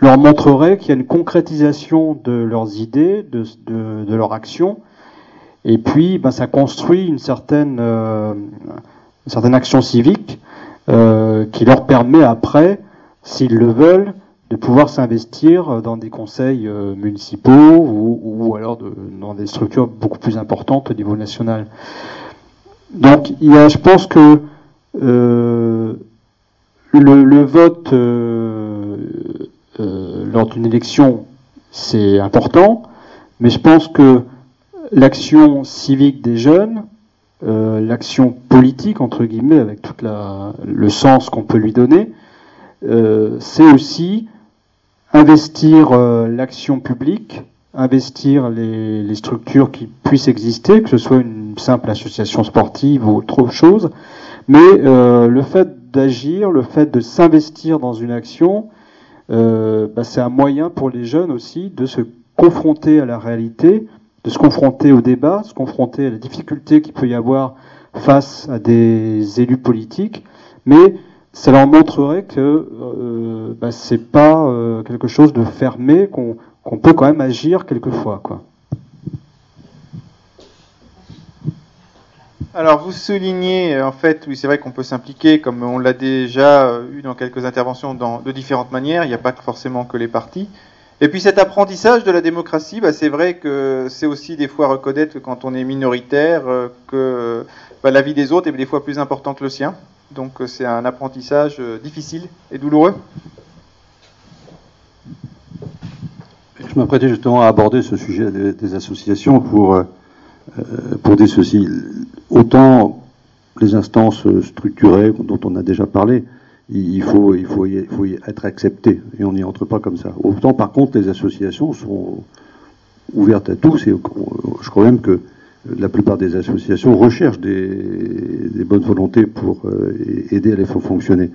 leur montrerait qu'il y a une concrétisation de leurs idées, de, de, de leur action, et puis bah, ça construit une certaine, euh, action civique qui leur permet après, s'ils le veulent, de pouvoir s'investir dans des conseils municipaux ou, alors dans des structures beaucoup plus importantes au niveau national. Donc, il y a, je pense que euh, le, le vote euh, euh, lors d'une élection, c'est important, mais je pense que l'action civique des jeunes, euh, l'action politique, entre guillemets, avec tout le sens qu'on peut lui donner, euh, c'est aussi investir euh, l'action publique, investir les, les, structures qui puissent exister, que ce soit une simple association sportive ou autre chose, mais euh, le fait d'agir, le fait de s'investir dans une action, euh, bah, c'est un moyen pour les jeunes aussi de se confronter à la réalité, de se confronter au débat, de se confronter à la difficulté qu'il peut y avoir face à des élus politiques, mais ça leur montrerait que euh, bah, c'est pas euh, quelque chose de fermé, qu'on peut quand même agir quelquefois. Alors vous soulignez, en fait, oui c'est vrai qu'on peut s'impliquer, comme on l'a déjà eu dans quelques interventions, de différentes manières, il n'y a pas forcément que les partis. Et puis cet apprentissage de la démocratie, bah, c'est vrai que c'est aussi des fois reconnaître que quand on est minoritaire, que bah, la vie des autres est des fois plus importante que le sien. Donc c'est un apprentissage difficile et douloureux. Je m'apprêtais justement à aborder ce sujet des, associations pour, euh, pour dire ceci. Autant les instances structurées dont on a déjà parlé, il faut, il faut, y, être accepté et on n'y entre pas comme ça. Autant par contre les associations sont ouvertes à tous et je crois même que la plupart des associations recherchent des, bonnes volontés pour euh, aider à les faire fonctionner.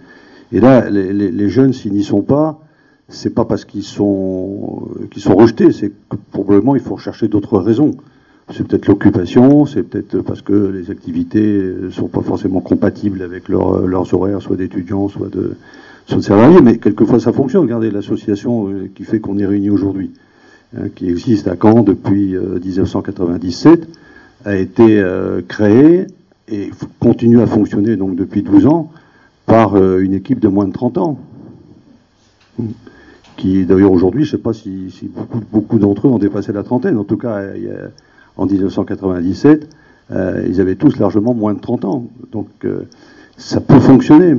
Et là, les, les, les jeunes, s'ils n'y sont pas, c'est pas parce qu'ils sont, qu'ils sont rejetés, c'est que probablement il faut rechercher d'autres raisons. C'est peut-être l'occupation, c'est peut-être parce que les activités ne sont pas forcément compatibles avec leur, leurs horaires, soit d'étudiants, soit de, soit de salariés, mais quelquefois ça fonctionne. Regardez l'association qui fait qu'on est réunis aujourd'hui, hein, qui existe à Caen depuis euh, 1997, a été euh, créée et continue à fonctionner donc depuis 12 ans par euh, une équipe de moins de 30 ans qui d'ailleurs aujourd'hui, je ne sais pas si, si beaucoup, beaucoup d'entre eux ont dépassé la trentaine. En tout cas, il y a, en 1997, euh, ils avaient tous largement moins de 30 ans. Donc euh, ça peut fonctionner.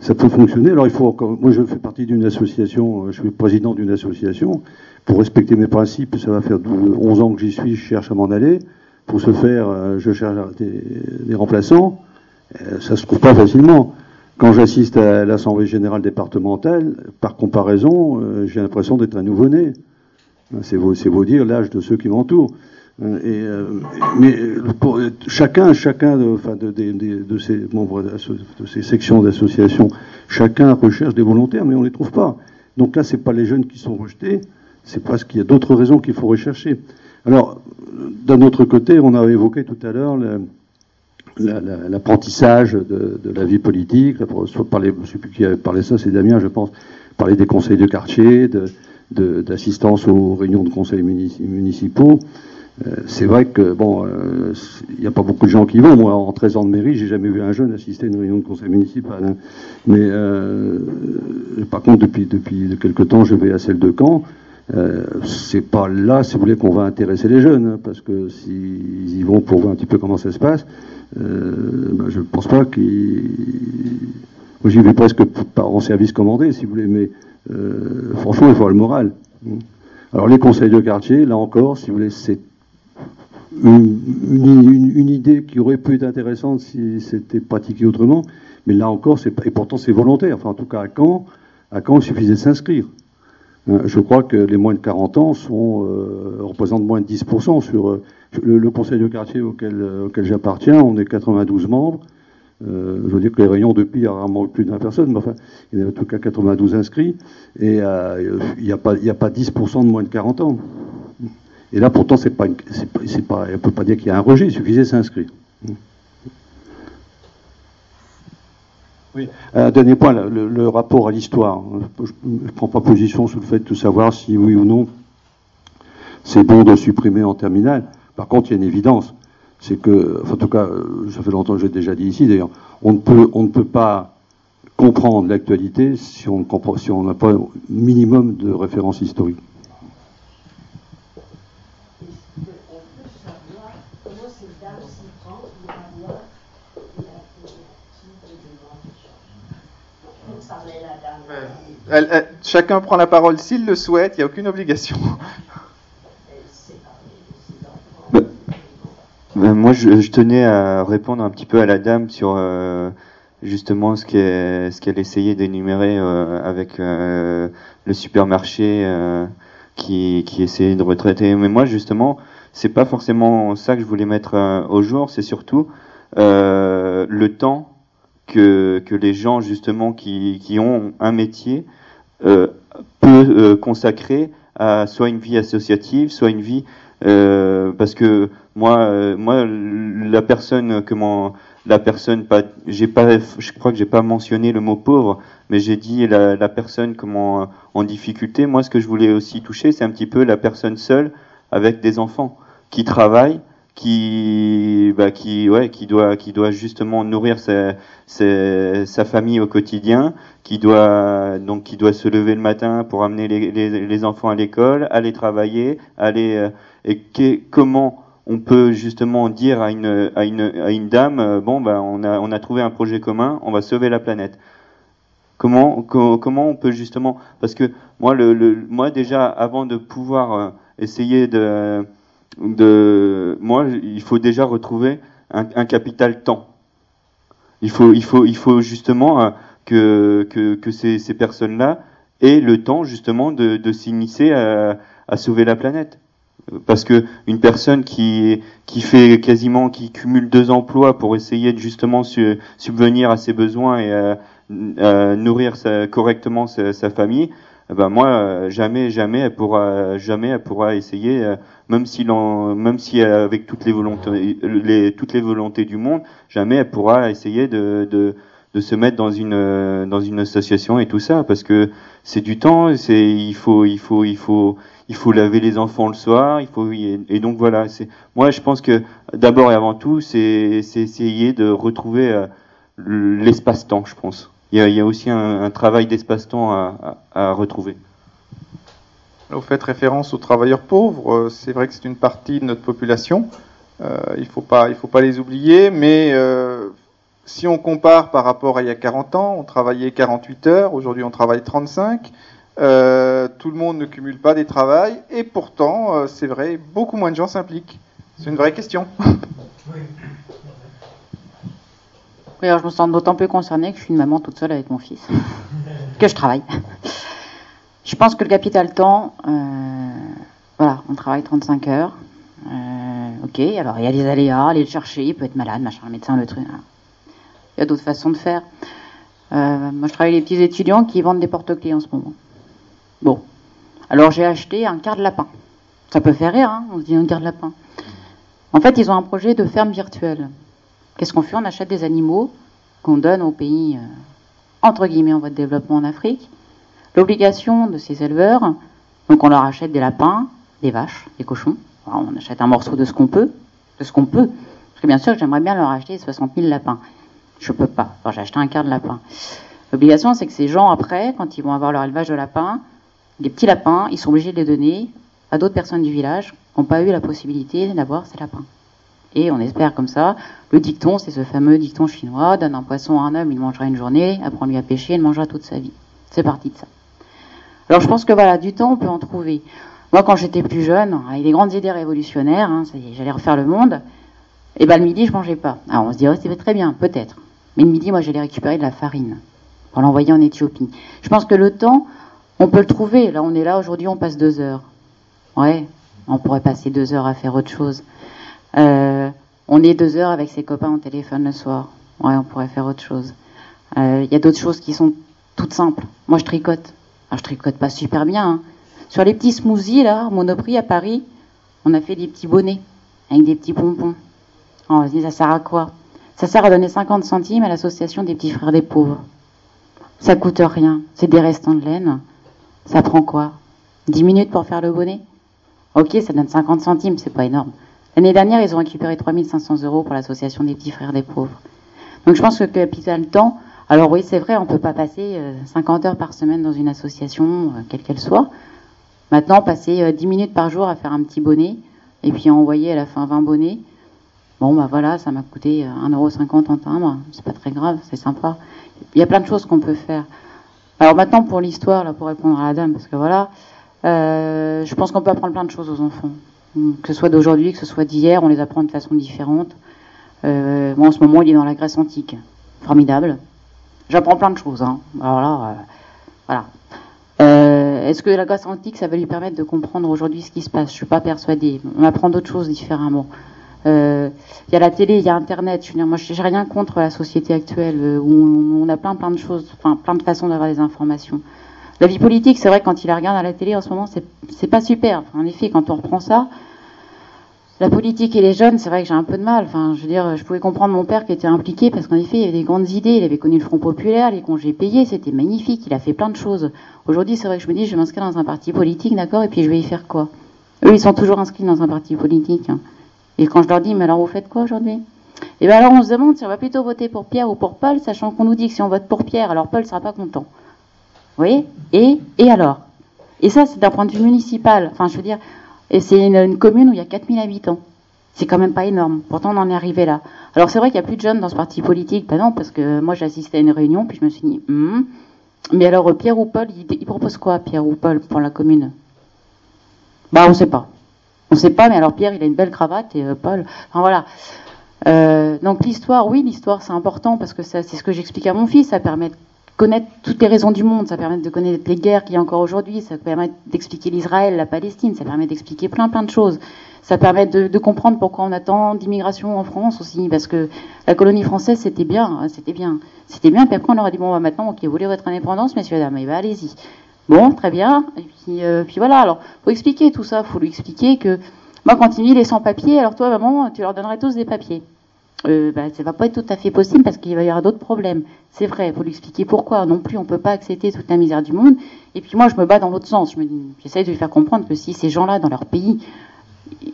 Ça peut fonctionner. Alors il faut. Moi, je fais partie d'une association. Je suis président d'une association. Pour respecter mes principes, ça va faire 12, 11 ans que j'y suis. Je cherche à m'en aller. Pour ce faire, euh, je cherche des, des remplaçants. Euh, ça se trouve pas facilement. Quand j'assiste à l'Assemblée générale départementale, par comparaison, euh, j'ai l'impression d'être un nouveau-né. C'est vous dire l'âge de ceux qui m'entourent. Euh, euh, mais pour, chacun, chacun de, ces membres de ces sections d'associations, chacun recherche des volontaires, mais on les trouve pas. Donc là, c'est pas les jeunes qui sont rejetés, c'est parce qu'il y a d'autres raisons qu'il faut rechercher. Alors, d'un autre côté, on a évoqué tout à l'heure l'apprentissage de, la vie politique. Soit je ne sais plus qui a parlé ça, c'est Damien, je pense, parler des conseils de quartier, d'assistance aux réunions de conseils municipaux. Euh, c'est vrai que bon, il euh, n'y a pas beaucoup de gens qui vont. Moi, en 13 ans de mairie, j'ai jamais vu un jeune assister à une réunion de conseil municipal. Hein. Mais euh, par contre, depuis depuis quelque temps, je vais à celle de Caen. Euh, c'est pas là, si vous voulez, qu'on va intéresser les jeunes, hein, parce que s'ils y vont pour voir un petit peu comment ça se passe, ben, je ne pense pas qu'ils. Moi, j'y vais presque en service commandé, si vous voulez, mais franchement, il faut avoir le moral. Alors, les conseils de quartier, là encore, si vous voulez, c'est une, idée qui aurait pu être intéressante si c'était pratiqué autrement, mais là encore, c'est et pourtant c'est volontaire. Enfin, en tout cas, à Caen, à Caen, il suffisait de s'inscrire. Je crois que les moins de 40 ans sont, euh, représentent moins de 10% sur euh, le, conseil de quartier auquel, euh, j'appartiens. On est 92 membres. Je veux dire que les réunions depuis, il y a rarement plus de 20 personnes, mais enfin, il y a en tout cas 92 inscrits, et il n'y a, a pas 10% de moins de 40 ans. Et là, pourtant, c'est pas, c'est pas, pas, on ne peut pas dire qu'il y a un rejet, il suffisait de s'inscrire. Oui. Un dernier point, le, le rapport à l'histoire. Je ne prends pas position sur le fait de savoir si oui ou non c'est bon de supprimer en terminale. Par contre, il y a une évidence, c'est que, enfin, en tout cas, ça fait longtemps que j'ai déjà dit ici d'ailleurs, on ne peut, on ne peut pas comprendre l'actualité si on n'a si pas un minimum de références historiques. parlait la dame. Elle- elle- chacun prend la parole s'il le souhaite, il n'y a aucune obligation. Euh, moi, je, je tenais à répondre un petit peu à la dame sur euh, justement ce qu'elle ce qu'elle essayait d'énumérer euh, avec euh, le supermarché euh, qui, qui essayait de retraiter. Mais moi, justement, c'est pas forcément ça que je voulais mettre euh, au jour. C'est surtout euh, le temps que, que les gens justement qui, qui ont un métier euh, peut euh, consacrer à soit une vie associative, soit une vie euh, parce que moi, moi, la personne, comment, la personne, pas, j'ai pas, je crois que j'ai pas mentionné le mot pauvre, mais j'ai dit la, la personne comment en difficulté. Moi, ce que je voulais aussi toucher, c'est un petit peu la personne seule avec des enfants qui travaille, qui, bah, qui, ouais, qui doit, qui doit justement nourrir sa, sa, sa famille au quotidien, qui doit donc qui doit se lever le matin pour amener les, les, les enfants à l'école, aller travailler, aller euh, et que- comment on peut justement dire à une à une à une dame euh, bon bah on a on a trouvé un projet commun, on va sauver la planète. Comment co- comment on peut justement parce que moi le, le moi déjà avant de pouvoir euh, essayer de de moi il faut déjà retrouver un, capital temps. Il faut il faut il faut justement euh, que que que ces ces personnes-là aient le temps justement de de s'initier à, à sauver la planète parce que une personne qui qui fait quasiment qui cumule deux emplois pour essayer de justement su- subvenir à ses besoins et à, à nourrir sa- correctement sa, sa famille eh ben moi euh, jamais jamais elle pourra jamais elle pourra essayer euh, même si même si avec toutes les volontés les toutes les volontés du monde jamais elle pourra essayer de, de de se mettre dans une dans une association et tout ça parce que c'est du temps c'est il faut il faut il faut il faut laver les enfants le soir il faut et, donc voilà c'est moi je pense que d'abord et avant tout c'est c'est essayer de retrouver euh, l'espace-temps je pense. Il y a, il y a aussi un, un travail d'espace-temps à, à, à retrouver Vous faites référence aux travailleurs pauvres. euh, C'est vrai que c'est une partie de notre population. Euh, il ne faut, pas- les oublier. Mais euh, si on compare par rapport à il y a 40 ans, on travaillait 48 heures. Aujourd'hui, on travaille 35. Euh, tout le monde ne cumule pas des travails. Et pourtant, c'est vrai, beaucoup moins de gens s'impliquent. C'est une vraie question. Oui, alors je me sens d'autant plus concernée que je suis une maman toute seule avec mon fils, que je travaille. Je pense que le capital temps, euh, voilà, on travaille 35 heures. Euh, ok, alors il y a des aléas, aller le chercher, il peut être malade, machin, le médecin, le truc. hein. Il y a d'autres façons de faire. Euh, moi, je travaille avec les petits étudiants qui vendent des porte-clés en ce moment. Bon, alors j'ai acheté un quart de lapin. Ça peut faire rire, hein, on se dit un quart de lapin. En fait, ils ont un projet de ferme virtuelle. Qu'est-ce qu'on fait? On achète des animaux qu'on donne aux pays, euh, entre guillemets, en voie de développement en Afrique. L'obligation de ces éleveurs, donc on leur achète des lapins, des vaches, des cochons. On achète un morceau de ce qu'on peut, de ce qu'on peut. Parce que bien sûr, j'aimerais bien leur acheter 60 000 lapins. Je peux pas. J'ai acheté un quart de lapin. L'obligation, c'est que ces gens, après, quand ils vont avoir leur élevage de lapins, les petits lapins, ils sont obligés de les donner à d'autres personnes du village qui n'ont pas eu la possibilité d'avoir ces lapins. Et on espère comme ça. Le dicton, c'est ce fameux dicton chinois donne un poisson à un homme, il mangera une journée, apprends-lui à pêcher, il mangera toute sa vie. C'est parti de ça. Alors je pense que voilà, du temps, on peut en trouver. Moi, quand j'étais plus jeune, avec des grandes idées révolutionnaires, hein, j'allais refaire le monde, et ben le midi, je mangeais pas. Alors on se dirait, c'est très bien, peut-être. Mais le midi, moi, j'allais récupérer de la farine pour l'envoyer en Éthiopie. Je pense que le temps, on peut le trouver. Là, on est là, aujourd'hui, on passe deux heures. Ouais, on pourrait passer deux heures à faire autre chose. Euh, on est deux heures avec ses copains au téléphone le soir. Ouais, on pourrait faire autre chose. Euh, Il y a d'autres choses qui sont toutes simples. Moi, je tricote. Alors, je tricote pas super bien. hein. Sur les petits smoothies, là, Monoprix à Paris, on a fait des petits bonnets avec des petits pompons. Alors, on se dit, ça sert à quoi? Ça sert à donner 50 centimes à l'association des petits frères des pauvres. Ça coûte rien. C'est des restants de laine. Ça prend quoi? 10 minutes pour faire le bonnet? Ok, ça donne 50 centimes, c'est pas énorme. L'année dernière, ils ont récupéré 3500 euros pour l'association des petits frères des pauvres. Donc je pense que le capital temps, alors oui, c'est vrai, on peut pas passer euh, 50 heures par semaine dans une association, euh, quelle qu'elle soit. Maintenant, passer euh, 10 minutes par jour à faire un petit bonnet, et puis envoyer à la fin 20 bonnets, bon bah voilà, ça m'a coûté euh, 1,50€ en timbre, c'est pas très grave, c'est sympa. Il y a plein de choses qu'on peut faire. Alors maintenant pour l'histoire, là, pour répondre à la dame, parce que voilà, euh, je pense qu'on peut apprendre plein de choses aux enfants, que ce soit d'aujourd'hui, que ce soit d'hier, on les apprend de façon différente. Euh, en ce moment, il est dans la Grèce antique, formidable. J'apprends plein de choses. Hein. Alors là, euh, voilà. Euh, Est-ce que la Grèce antique, ça va lui permettre de comprendre aujourd'hui ce qui se passe? Je suis pas persuadée. On apprend d'autres choses différemment. Euh, Il y a la télé, il y a Internet. Je veux dire, moi, j'ai rien contre la société actuelle euh, où on, a plein, plein de choses, enfin, plein de façons d'avoir des informations. La vie politique, c'est vrai, quand il la regarde à la télé en ce moment, c'est pas super. En effet, quand on reprend ça, la politique et les jeunes, c'est vrai que j'ai un peu de mal. Enfin, je veux dire, je pouvais comprendre mon père qui était impliqué parce qu'en effet, il avait des grandes idées. Il avait connu le Front populaire, les congés payés, c'était magnifique. Il a fait plein de choses. Aujourd'hui, c'est vrai que je me dis, je vais m'inscrire dans un parti politique, d'accord, et puis je vais y faire quoi? Eux, ils sont toujours inscrits dans un parti politique. hein. Et quand je leur dis, mais alors vous faites quoi aujourd'hui? Et bien alors on se demande si on va plutôt voter pour Pierre ou pour Paul, sachant qu'on nous dit que si on vote pour Pierre, alors Paul sera pas content. Vous voyez? Et et alors? Et ça, c'est d'un point de vue municipal. Enfin, je veux dire, et c'est une, une commune où il y a 4000 habitants. C'est quand même pas énorme. Pourtant, on en est arrivé là. Alors, c'est vrai qu'il n'y a plus de jeunes dans ce parti politique. Ben non, parce que moi, j'ai assisté à une réunion, puis je me suis dit, Hmm. mais alors, euh, Pierre ou Paul, il, propose quoi, Pierre ou Paul, pour la commune? Bah, on sait pas. On sait pas, mais alors Pierre, il a une belle cravate et euh, Paul. Enfin, voilà. Euh, donc, l'histoire, oui, l'histoire, c'est important parce que c'est ce que j'explique à mon fils. Ça permet de connaître toutes les raisons du monde, ça permet de connaître les guerres qu'il y a encore aujourd'hui, ça permet d'expliquer l'Israël, la Palestine, ça permet d'expliquer plein plein de choses. Ça permet de, comprendre pourquoi on a tant d'immigration en France aussi, parce que la colonie française c'était bien, hein, c'était bien, c'était bien. Puis après on leur a dit bon bah, maintenant ok vous voulez votre indépendance messieurs dames, et bah allez-y. Bon très bien. Et puis euh, puis voilà. Alors faut expliquer tout ça, faut lui expliquer que moi quand il dit les sans papiers, alors toi maman tu leur donnerais tous des papiers euh, bah, ça va pas être tout à fait possible parce qu'il va y avoir d'autres problèmes. C'est vrai, il faut lui expliquer pourquoi. Non plus, on peut pas accepter toute la misère du monde. Et puis moi, je me bats dans l'autre sens. J'essaie de lui faire comprendre que si ces gens-là, dans leur pays,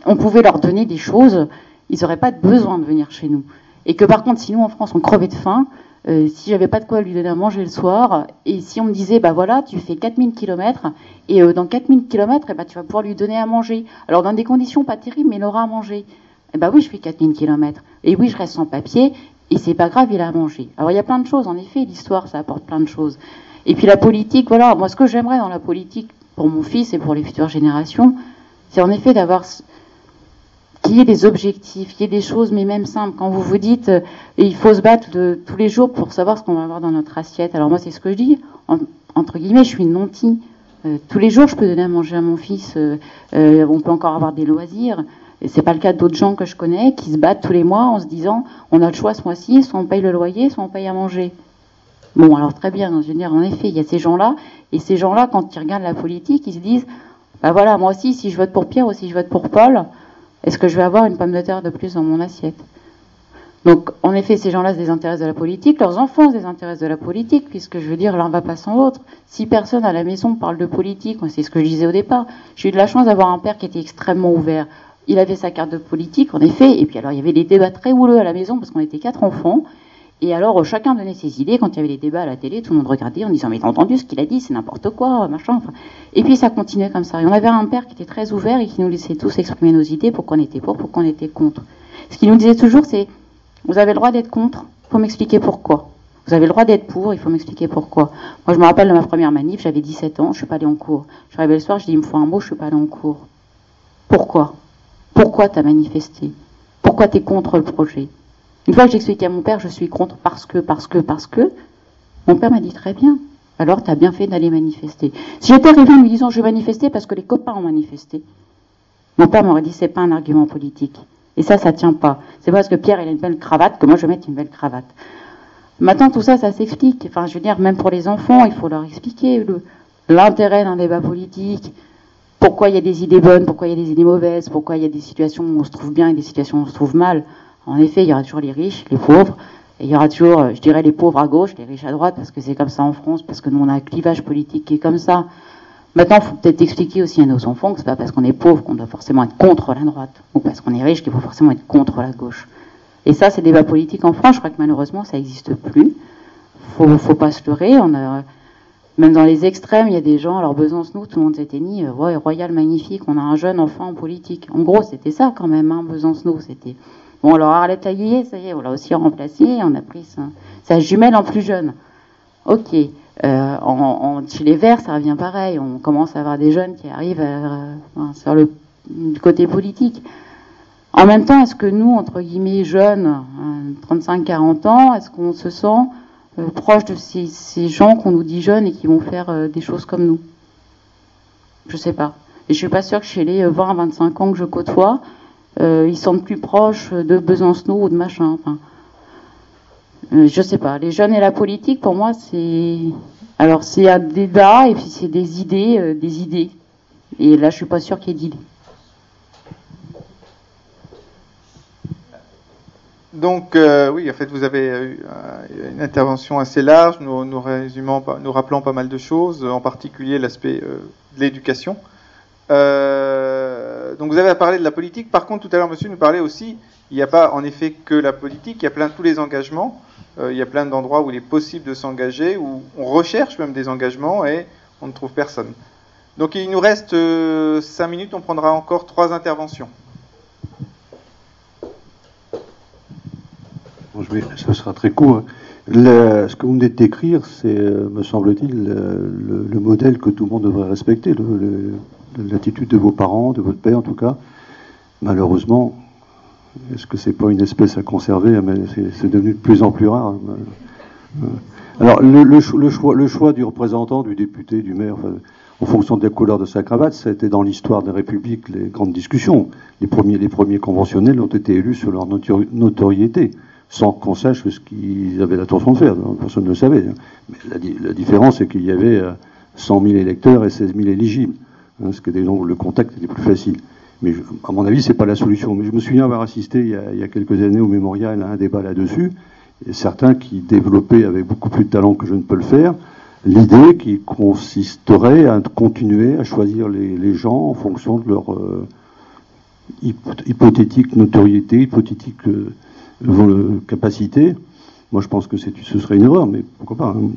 on pouvait leur donner des choses, ils n'auraient pas besoin de venir chez nous. Et que par contre, si nous en France, on crevait de faim, euh, si j'avais pas de quoi lui donner à manger le soir, et si on me disait, bah voilà, tu fais 4000 kilomètres, et euh, dans 4000 kilomètres, eh ben, tu vas pouvoir lui donner à manger. Alors dans des conditions pas terribles, mais il aura à manger. Eh ben oui, je fais 4000 kilomètres. Et oui, je reste sans papier. Et c'est pas grave, il a à manger. Alors il y a plein de choses, en effet, l'histoire, ça apporte plein de choses. Et puis la politique, voilà, moi ce que j'aimerais dans la politique pour mon fils et pour les futures générations, c'est en effet d'avoir qu'il y ait des objectifs, qu'il y ait des choses, mais même simples. Quand vous vous dites, euh, il faut se battre tous les jours pour savoir ce qu'on va avoir dans notre assiette. Alors moi, c'est ce que je dis. En- entre guillemets, je suis une nantie. Euh, tous les jours, je peux donner à manger à mon fils. euh, euh, on peut encore avoir des loisirs. Et c'est pas le cas d'autres gens que je connais qui se battent tous les mois en se disant, on a le choix ce mois-ci, soit on paye le loyer, soit on paye à manger. Bon, alors très bien, je veux dire, en effet, il y a ces gens-là, et ces gens-là, quand ils regardent la politique, ils se disent, bah voilà, moi aussi, si je vote pour Pierre ou si je vote pour Paul, est-ce que je vais avoir une pomme de terre de plus dans mon assiette? Donc, en effet, ces gens-là se désintéressent de la politique, leurs enfants se désintéressent de la politique, puisque je veux dire, l'un va pas sans l'autre. Si personne à la maison parle de politique, c'est ce que je disais au départ, j'ai eu de la chance d'avoir un père qui était extrêmement ouvert. Il avait sa carte de politique, en effet, et puis alors il y avait des débats très houleux à la maison, parce qu'on était quatre enfants, et alors, chacun donnait ses idées. Quand il y avait les débats à la télé, tout le monde regardait en disant Mais t'as entendu ce qu'il a dit C'est n'importe quoi, machin. Enfin, et puis ça continuait comme ça. Et on avait un père qui était très ouvert et qui nous laissait tous exprimer nos idées, pourquoi on était pour, pourquoi on était contre. Ce qu'il nous disait toujours, c'est Vous avez le droit d'être contre, il faut m'expliquer pourquoi. Vous avez le droit d'être pour, il faut m'expliquer pourquoi. Moi, je me rappelle de ma première manif, j'avais 17 ans, je suis pas allée en cours. Je suis arrivée le soir, je dis Il me faut un mot, je suis pas allée en cours. Pourquoi? Pourquoi t'as manifesté? Pourquoi t'es contre le projet? Une fois que j'expliquais à mon père, je suis contre parce que, parce que, parce que, mon père m'a dit très bien. Alors, tu as bien fait d'aller manifester. Si j'étais arrivée en lui disant je vais manifester parce que les copains ont manifesté, mon père m'aurait dit c'est pas un argument politique. Et ça, ça tient pas. C'est pas parce que Pierre il a une belle cravate que moi je vais mettre une belle cravate. Maintenant, tout ça, ça s'explique. Enfin, je veux dire, même pour les enfants, il faut leur expliquer l'intérêt d'un débat politique. Pourquoi il y a des idées bonnes, pourquoi il y a des idées mauvaises, pourquoi il y a des situations où on se trouve bien et des situations où on se trouve mal. En effet, il y aura toujours les riches, les pauvres, et il y aura toujours, euh, je dirais, les pauvres à gauche, les riches à droite, parce que c'est comme ça en France, parce que nous on a un clivage politique qui est comme ça. Maintenant, il faut peut-être expliquer aussi à nos enfants que c'est pas parce qu'on est pauvre qu'on doit forcément être contre la droite, ou parce qu'on est riche qu'il faut forcément être contre la gauche. Et ça, c'est débat politique en France. Je crois que malheureusement, ça n'existe plus. Faut, faut pas se leurrer. Même dans les extrêmes, il y a des gens, alors Besançon, tout le monde s'était dit, euh, ouais, Royal magnifique, on a un jeune enfant en politique. En gros, c'était ça quand même, hein, Besançon, c'était. Bon, alors Arlette Aguillet, ça y est, on l'a aussi remplacé, on a pris sa, jumelle en plus jeune. Ok. Euh, en, en- chez les Verts, ça revient pareil. On commence à avoir des jeunes qui arrivent euh, sur le côté politique. En même temps, est-ce que nous, entre guillemets, jeunes, 35-40 ans, est-ce qu'on se sent proche de ces, gens qu'on nous dit jeunes et qui vont faire euh, des choses comme nous Je sais pas. Et je suis pas sûre que chez les 20-25 ans que je côtoie, euh, ils sont plus proches de Besancenot ou de machin. Euh, je sais pas. Les jeunes et la politique, pour moi, c'est alors c'est un débat et puis c'est des idées, des idées. Et là, je suis pas sûre qu'il y ait d'idées. Donc, euh, oui, en fait, vous avez eu euh, une intervention assez large, nous, nous, résumant, pas- nous rappelant pas mal de choses, en particulier l'aspect euh, de l'éducation. Donc, vous avez parlé de la politique. Par contre, tout à l'heure, monsieur nous parlait aussi, il n'y a pas en effet que la politique, il y a plein tous les engagements. Il y a plein d'endroits où il est possible de s'engager, où on recherche même des engagements et on ne trouve personne. Donc, il nous reste euh, cinq minutes, on prendra encore trois interventions. Bon, sera très court. Le- ce que vous venez de décrire, c'est, euh, me semble-t-il, le, le- le modèle que tout le monde devrait respecter, l'attitude de vos parents, de votre père en tout cas. Malheureusement, est-ce que c'est pas une espèce à conserver Ah, mais C'est devenu de plus en plus rare. Euh, Alors, le, le cho- le choix, du représentant, du député, du maire, en fonction de la couleur de sa cravate, ça a été dans l'histoire de la République les grandes discussions. Les premiers, conventionnels ont été élus sur leur notori- notoriété, sans qu'on sache ce qu'ils avaient l'intention de faire. Personne ne le savait. hein. Mais la, di- la différence, c'est qu'il y avait euh, 100 000 électeurs et 16 000 éligibles. hein, ce qui était donc le contact était plus facile. Mais à mon avis, c'est pas la solution. Mais je me souviens avoir assisté il y a, quelques années au mémorial à un débat là-dessus. Certains qui développaient avec beaucoup plus de talent que je ne peux le faire, l'idée qui consisterait à continuer à choisir les, gens en fonction de leur euh, hypo- hypothétique notoriété, hypothétique euh, vol- capacité. Moi, je pense que c'est- ce serait une erreur, mais pourquoi pas hein.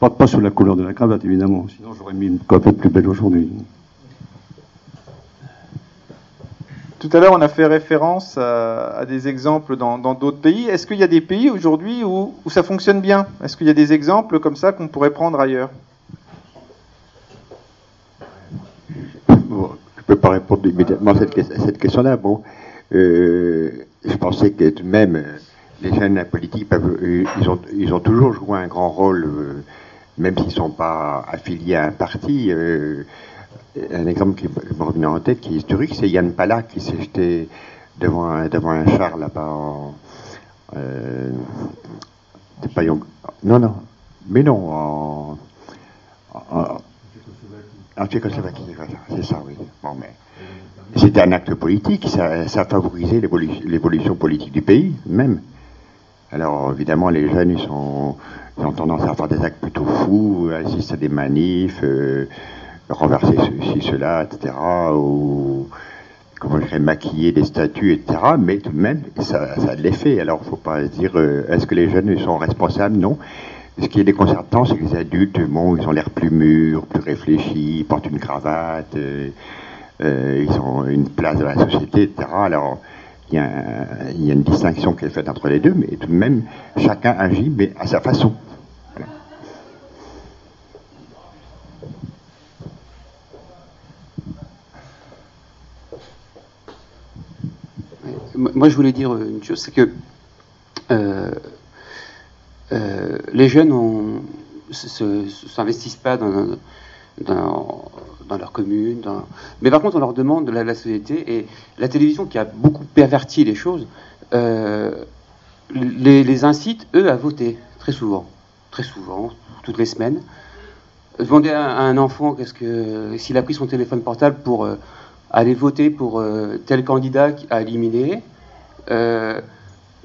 pas, pas sur la couleur de la cravate, évidemment. Sinon, j'aurais mis une cravate plus belle aujourd'hui. Tout à l'heure, on a fait référence à, à des exemples dans dans d'autres pays. Est-ce qu'il y a des pays aujourd'hui où, où ça fonctionne bien? Est-ce qu'il y a des exemples comme ça qu'on pourrait prendre ailleurs? Bon, je ne peux pas répondre immédiatement à cette, que- à cette question-là. Bon, euh, je pensais que même, euh, les jeunes de la politique, peuvent- euh, ils, ont, ils ont toujours joué un grand rôle, euh, même s'ils ne sont pas affiliés à un parti. un exemple qui me revient en tête, qui est historique, c'est Yann Palak qui s'est jeté devant un, char là-bas en. Euh, pas Yong- Non, non. Mais non, en. en- en Tchécoslovaquie, c'est ça, oui. Bon, mais c'était un acte politique, ça, ça l'évolu- l'évolution politique du pays, même. Alors, évidemment, les jeunes, ils, sont, ils ont tendance à faire des actes plutôt fous, assister à des manifs, euh, renverser ceci, cela, etc., ou, comment je dirais, maquiller des statues, etc., mais tout de même, ça, ça a de l'effet. Alors, faut pas dire, euh, est-ce que les jeunes sont responsables? Non. Ce qui est déconcertant, c'est que les adultes, bon, ils ont l'air plus mûrs, plus réfléchis, portent une cravate, euh, ils ont une place dans la société, etc. Alors, il y, a une distinction qui est faite entre les deux, mais tout de même, chacun agit, mais à sa façon. Moi, je voulais dire une chose, c'est que euh, euh, les jeunes ne s'investissent pas dans, dans, dans leur commune, dans- mais par contre, on leur demande de la, la société et la télévision qui a beaucoup perverti les choses euh, les, incite, eux, à voter, très souvent, très souvent, toutes les semaines. Demandez à, à un enfant qu'est-ce que s'il a pris son téléphone portable pour euh, aller voter pour euh, tel candidat éliminé. euh,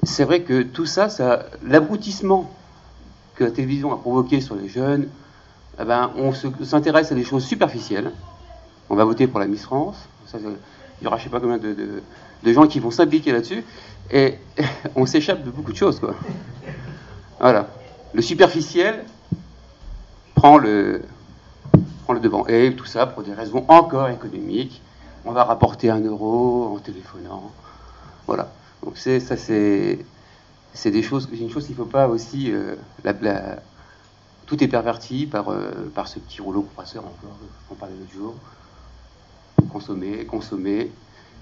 c'est vrai que tout ça, ça l'abrutissement que la télévision a provoqué sur les jeunes, eh ben, on se- s'intéresse à des choses superficielles. On va voter pour la Miss France. Il y aura je sais pas combien de, gens qui vont s'impliquer là-dessus. Et on s'échappe de beaucoup de choses. Voilà. Le superficiel prend le, devant. Et tout ça pour des raisons encore économiques. On va rapporter un euro en téléphonant. Voilà. Donc c'est des choses, une chose qu'il ne faut pas aussi euh, tout est perverti par, euh, par ce petit rouleau compresseur, on parlait l'autre jour. Consommer, consommer.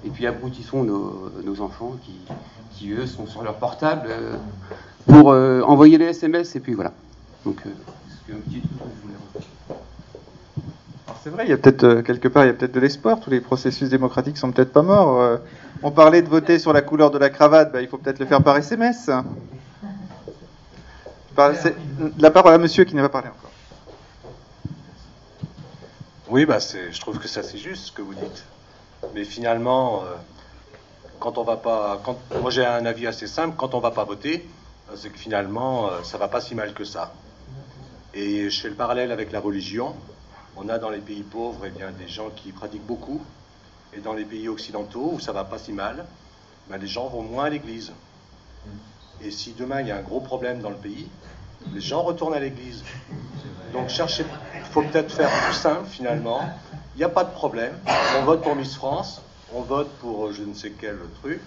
Et puis aboutissons nos, nos enfants qui, qui, eux, sont sur leur portable euh, pour euh, envoyer les SMS, et puis voilà. Donc, c'est c'est vrai, il y a peut-être quelque part, il y a peut-être de l'espoir. Tous les processus démocratiques sont peut-être pas morts. on parlait de voter sur la couleur de la cravate, bah, il faut peut-être le faire par SMS. La parole à monsieur qui n'a pas parlé encore. Oui, bah je trouve que ça c'est juste ce que vous dites. Mais finalement, euh, quand on va pas, quand, moi j'ai un avis assez simple, quand on va pas voter, euh, c'est que finalement euh, ça va pas si mal que ça. Et je fais le parallèle avec la religion. On a dans les pays pauvres eh bien, des gens qui pratiquent beaucoup, et dans les pays occidentaux où ça va pas si mal, ben, les gens vont moins à l'église. Et si demain il y a un gros problème dans le pays, les gens retournent à l'église. Donc cherchez, il faut peut-être faire plus simple finalement. Il n'y a pas de problème. On vote pour Miss France, on vote pour euh, je ne sais quel truc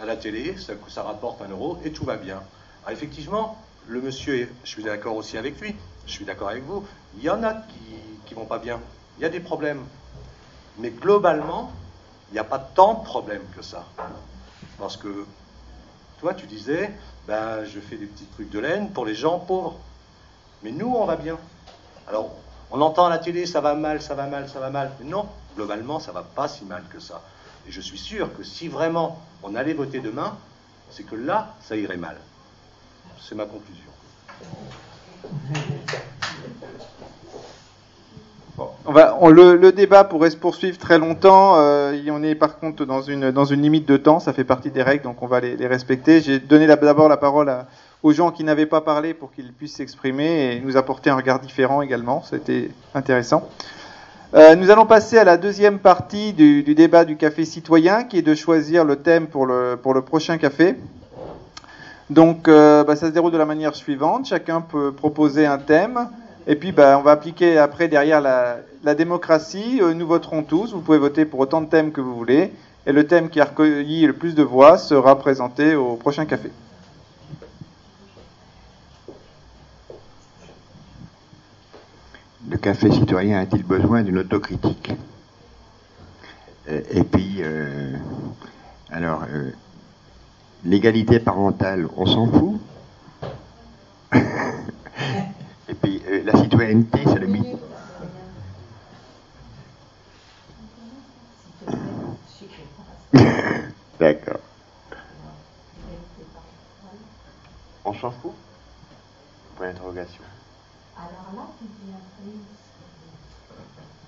à la télé, ça, ça rapporte un euro et tout va bien. Alors effectivement, le monsieur, je suis d'accord aussi avec lui, je suis d'accord avec vous, il y en a qui ne vont pas bien. Il y a des problèmes. Mais globalement, il n'y a pas tant de problèmes que ça. Parce que, toi, tu disais, ben, je fais des petits trucs de laine pour les gens pauvres. Mais nous, on va bien. Alors, on entend à la télé, ça va mal, ça va mal, ça va mal. Mais non, globalement, ça va pas si mal que ça. Et je suis sûr que si vraiment on allait voter demain, c'est que là, ça irait mal. C'est ma conclusion. Le, débat pourrait se poursuivre très longtemps. Euh, on est par contre dans une, dans une limite de temps, ça fait partie des règles, donc on va les, respecter. J'ai donné d'abord la parole aux gens qui n'avaient pas parlé pour qu'ils puissent s'exprimer et nous apporter un regard différent également. C'était intéressant. Euh, nous allons passer à la deuxième partie du, débat du café citoyen, qui est de choisir le thème pour le, pour le prochain café. Donc, euh, bah, ça se déroule de la manière suivante. Chacun peut proposer un thème. Et puis, bah, on va appliquer après derrière la, démocratie. Euh, nous voterons tous. Vous pouvez voter pour autant de thèmes que vous voulez. Et le thème qui a recueilli le plus de voix sera présenté au prochain café. Le café citoyen a-t-il besoin d'une autocritique? Euh, Et puis, euh, alors, l'égalité parentale, on s'en fout? Et puis euh, la citoyenneté, c'est le mythe. D'accord. On s'en fout Point d'interrogation.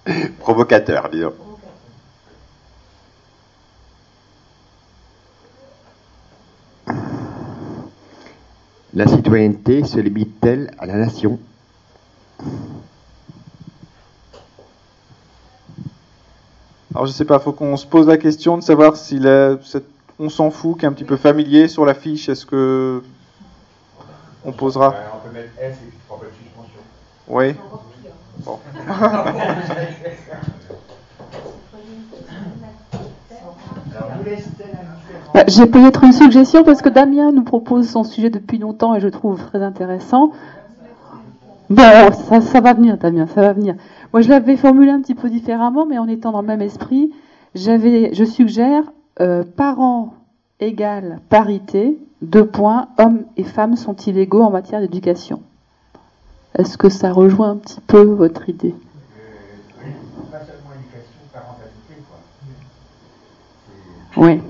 Provocateur, disons. La citoyenneté se limite-t-elle à la nation Alors je sais pas, faut qu'on se pose la question de savoir si on s'en fout, qui est un petit peu familier sur la fiche, est-ce que on posera? On peut mettre F et puis de suspension. Oui. Bon. Bah, j'ai peut-être une suggestion parce que Damien nous propose son sujet depuis longtemps et je trouve très intéressant. Bon, ça, ça va venir, Damien, ça va venir. Moi, je l'avais formulé un petit peu différemment, mais en étant dans le même esprit, j'avais, je suggère euh, parents égale parité. Deux points. Hommes et femmes sont-ils égaux en matière d'éducation? Est-ce que ça rejoint un petit peu votre idée? Oui.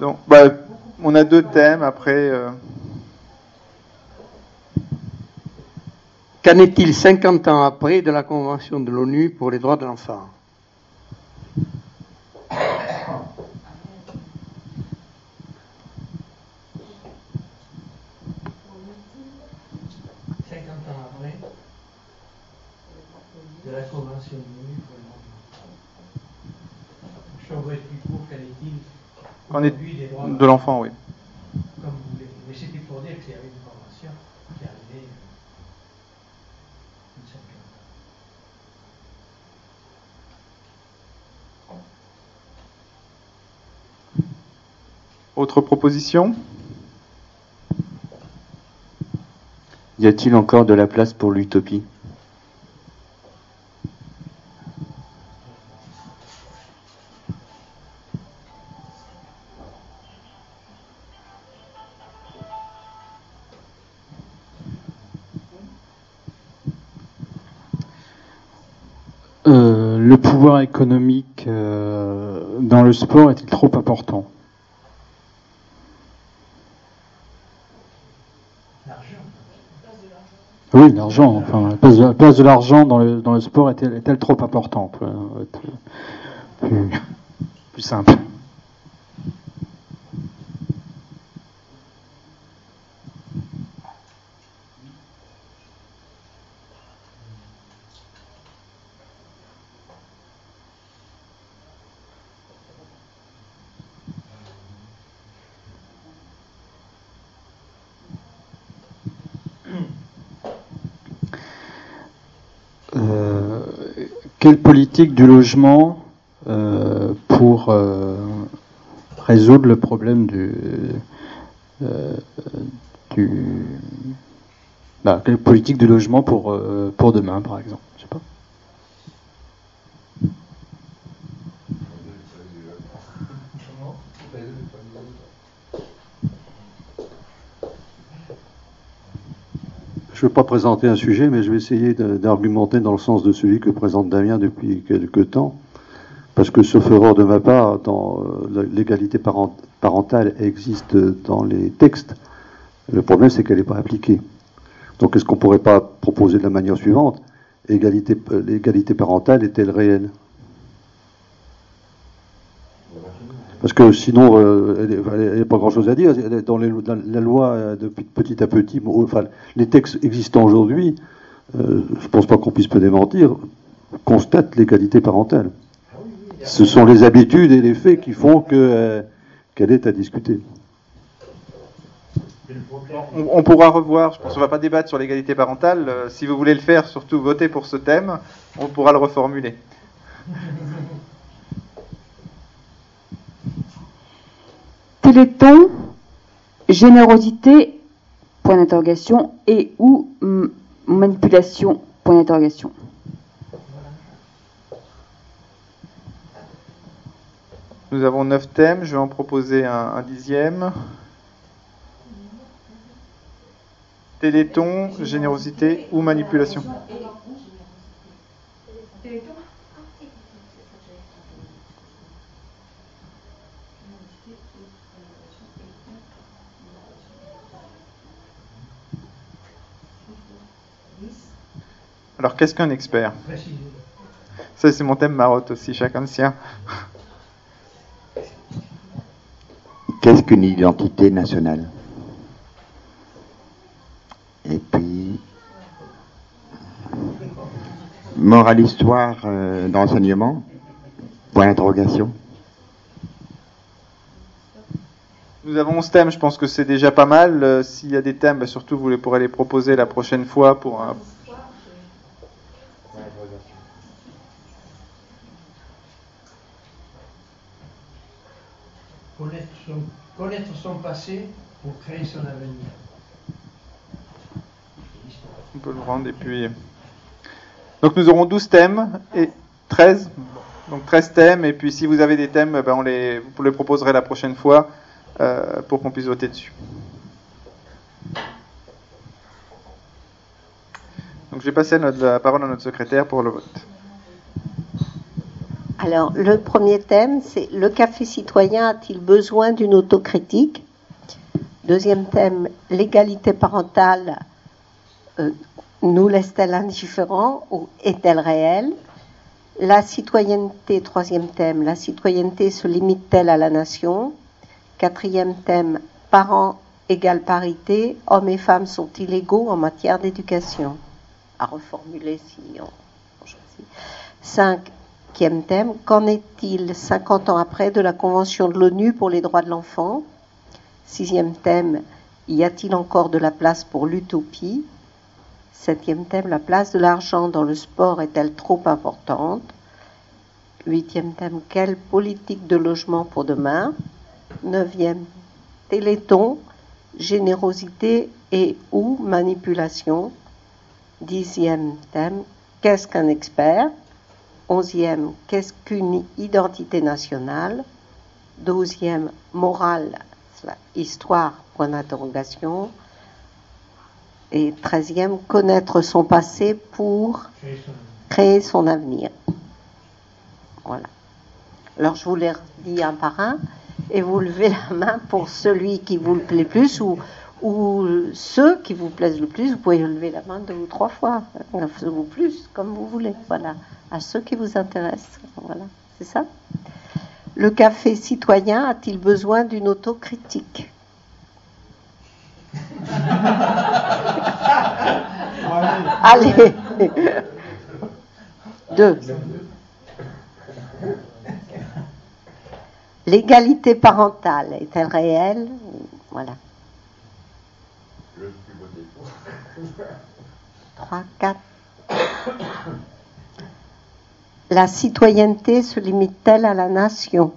Donc, bah, on a deux thèmes après. Euh. Qu'en est-il 50 ans après de la Convention de l'ONU pour les droits de l'enfant? 50 ans après de la Convention de l'ONU pour les droits de l'enfant. Je t'envoie plus court, qu'en est-il Qu'en est de l'enfant, oui. Comme vous voulez. Mais c'était pour dire qu'il y avait une convention qui arrivait une cinquantaine Autre proposition? Y a-t-il encore de la place pour l'utopie? Le pouvoir économique euh, dans le sport est-il trop important? Oui, l'argent. Enfin, la place de, la place de l'argent dans le, dans le sport est-elle, est-elle trop importante? Plus, plus simple. Politique du logement pour résoudre le problème du, du politique du logement pour pour demain par exemple je ne veux pas présenter un sujet, mais je vais essayer d'argumenter dans le sens de celui que présente Damien depuis quelque temps. Parce que, sauf erreur de ma part, euh, l'égalité parent- parentale existe dans les textes. Le problème, c'est qu'elle n'est pas appliquée. Donc, est-ce qu'on ne pourrait pas proposer de la manière suivante? Euh, L'égalité parentale est-elle réelle? Parce que sinon, euh, il n'y a pas grand-chose à dire. Dans, les- la loi, euh, depuis petit à petit, bon, enfin, les textes existants aujourd'hui, euh, je ne pense pas qu'on puisse me démentir, constatent l'égalité parentale. Ce sont les habitudes et les faits qui font que, euh, qu'elle est à discuter. on, pourra revoir, je pense qu'on ne va pas débattre sur l'égalité parentale. Euh, si vous voulez le faire, surtout votez pour ce thème, on pourra le reformuler. Téléthon, générosité, point d'interrogation, et ou manipulation, point d'interrogation. Nous avons neuf thèmes, je vais en proposer un, un dixième. Téléthon, générosité ou manipulation? Alors qu'est-ce qu'un expert? Ça c'est mon thème marotte aussi, chacun le sien. Qu'est-ce qu'une identité nationale? Et puis, morale histoire euh, d'enseignement? Point d'interrogation. Nous avons 11 thèmes, je pense que c'est déjà pas mal. Euh, S'il y a des thèmes, bah, surtout vous les pourrez les proposer la prochaine fois pour un... Connaître son, connaître son passé pour créer son avenir. On peut le rendre et puis... Donc nous aurons 12 thèmes et 13. Donc 13 thèmes et puis si vous avez des thèmes, ben, on les, vous les proposerez la prochaine fois euh, pour qu'on puisse voter dessus. Donc je vais passer la parole à notre secrétaire pour le vote. Alors, le premier thème, c'est le café citoyen a-t-il besoin d'une autocritique? Deuxième thème, l'égalité parentale euh, nous laisse-t-elle indifférents ou est-elle réelle? La citoyenneté, troisième thème, la citoyenneté se limite-t-elle à la nation? Quatrième thème, parents égale parité, hommes et femmes sont-ils égaux en matière d'éducation À reformuler si on, choisit. Cinquième thème, qu'en est-il 50 ans après de la Convention de l'ONU pour les droits de l'enfant? Sixième thème, y a-t-il encore de la place pour l'utopie? Septième thème, la place de l'argent dans le sport est-elle trop importante? Huitième thème, quelle politique de logement pour demain? Neuvième Téléthon, générosité et ou manipulation? Dixième thème, qu'est-ce qu'un expert? Onzième, qu'est-ce qu'une identité nationale? Douzième, morale, histoire, point d'interrogation. Et treizième, connaître son passé pour créer son avenir. Voilà. Alors je vous les redis un par un et vous levez la main pour celui qui vous le plaît plus ou, ou ceux qui vous plaisent le plus. Vous pouvez lever la main deux ou trois fois, ou plus, comme vous voulez. Voilà, à ceux qui vous intéressent. Voilà, c'est ça. Le café citoyen a-t-il besoin d'une autocritique? Allez. Deux. L'égalité parentale est-elle réelle? Voilà. Trois, quatre. La citoyenneté se limite-t-elle à la nation?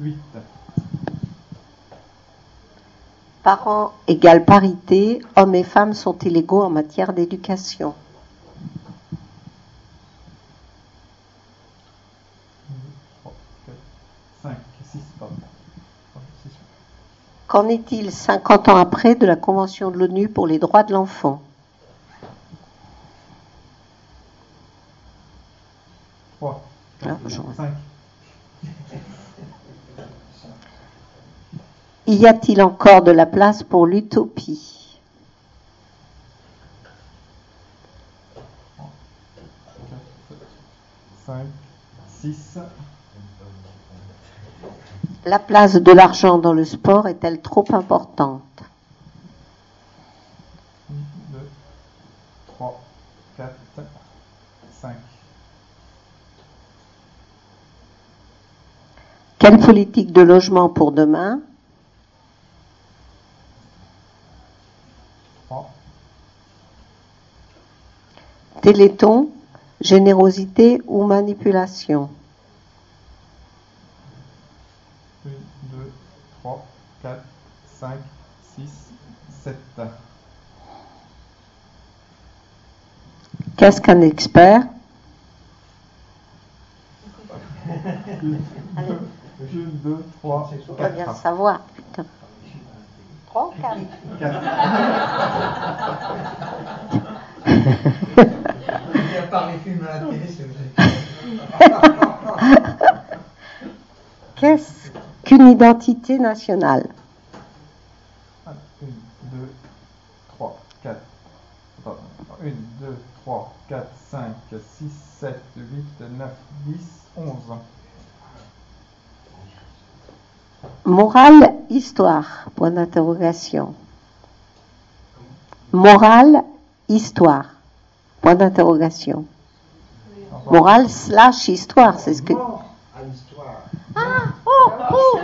Huit. Parents égale parité, hommes et femmes sont-ils égaux en matière d'éducation 5, 6, pardon. Qu'en est-il 50 ans après de la Convention de l'ONU pour les droits de l'enfant? 3, Ah, 5, Y a-t-il encore de la place pour l'utopie? 5, 6, La place de l'argent dans le sport est-elle trop importante? 2, 3, 4, 5. Quelle politique de logement pour demain? 3, Téléthon, générosité ou manipulation 1, 2, 3, 4, 5, 6, 7. Qu'est-ce qu'un expert? 1, 2, 3, On va bien 4. savoir. Putain. 3 4 Et à part les films à la télé, c'est vrai. Qu'est-ce identité nationale 1, 2, 3, 4. 1, 2, 3, 4, 5, 6, 7, 8, 9, 10, 11. Morale, histoire, point d'interrogation. Morale, histoire, point d'interrogation. Morale slash histoire, c'est ce que l'histoire. Ah, oh, oh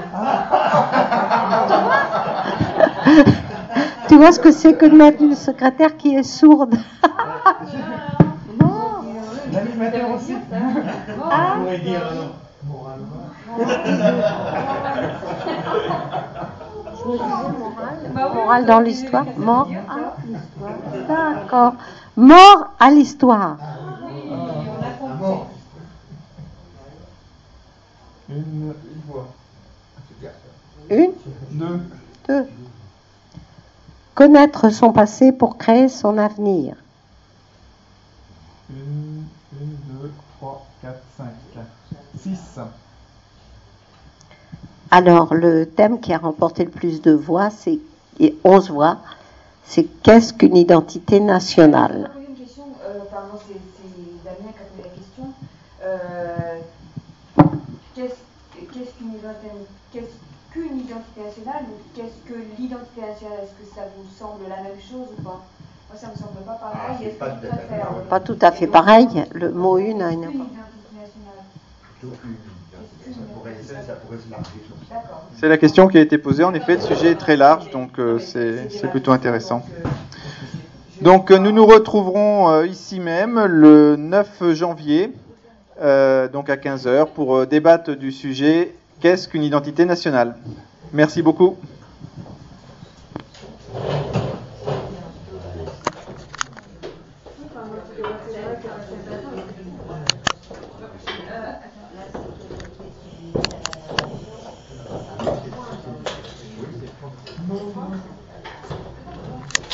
Tu vois ce que c'est que de mettre une secrétaire qui est sourde? L'animateur aussi. Ah. On pourrait dire euh, non. Moralement. Morale dans l'histoire Mort à l'histoire. D'accord. Mort à l'histoire. Mort. Une, une voix. Une, Deux. deux. Connaître son passé pour créer son avenir. Une, une, deux, trois, quatre, cinq. Six. Alors, le thème qui a remporté le plus de voix, c'est et 11 voix, c'est qu'est-ce qu'une identité nationale? Je vais poser une question, euh, pardon, c'est c'est Damien qui a posé la question. Euh, qu'est-ce qu'est-ce qu'une identité, qu'est-ce qu'une identité nationale ou qu'est-ce que l'identité nationale Est-ce que ça vous semble la même chose ou pas? Moi, ça me semble pas pareil. Ah, pas tout à fait pareil. Pas tout à fait pareil. Le mot une a une. identité nationale Plutôt. C'est la question qui a été posée. En effet, le sujet est très large, donc euh, c'est c'est plutôt intéressant. Donc euh, nous nous retrouverons euh, ici même le 9 janvier euh, donc à 15h, pour euh, débattre du sujet Qu'est-ce qu'une identité nationale? Merci beaucoup.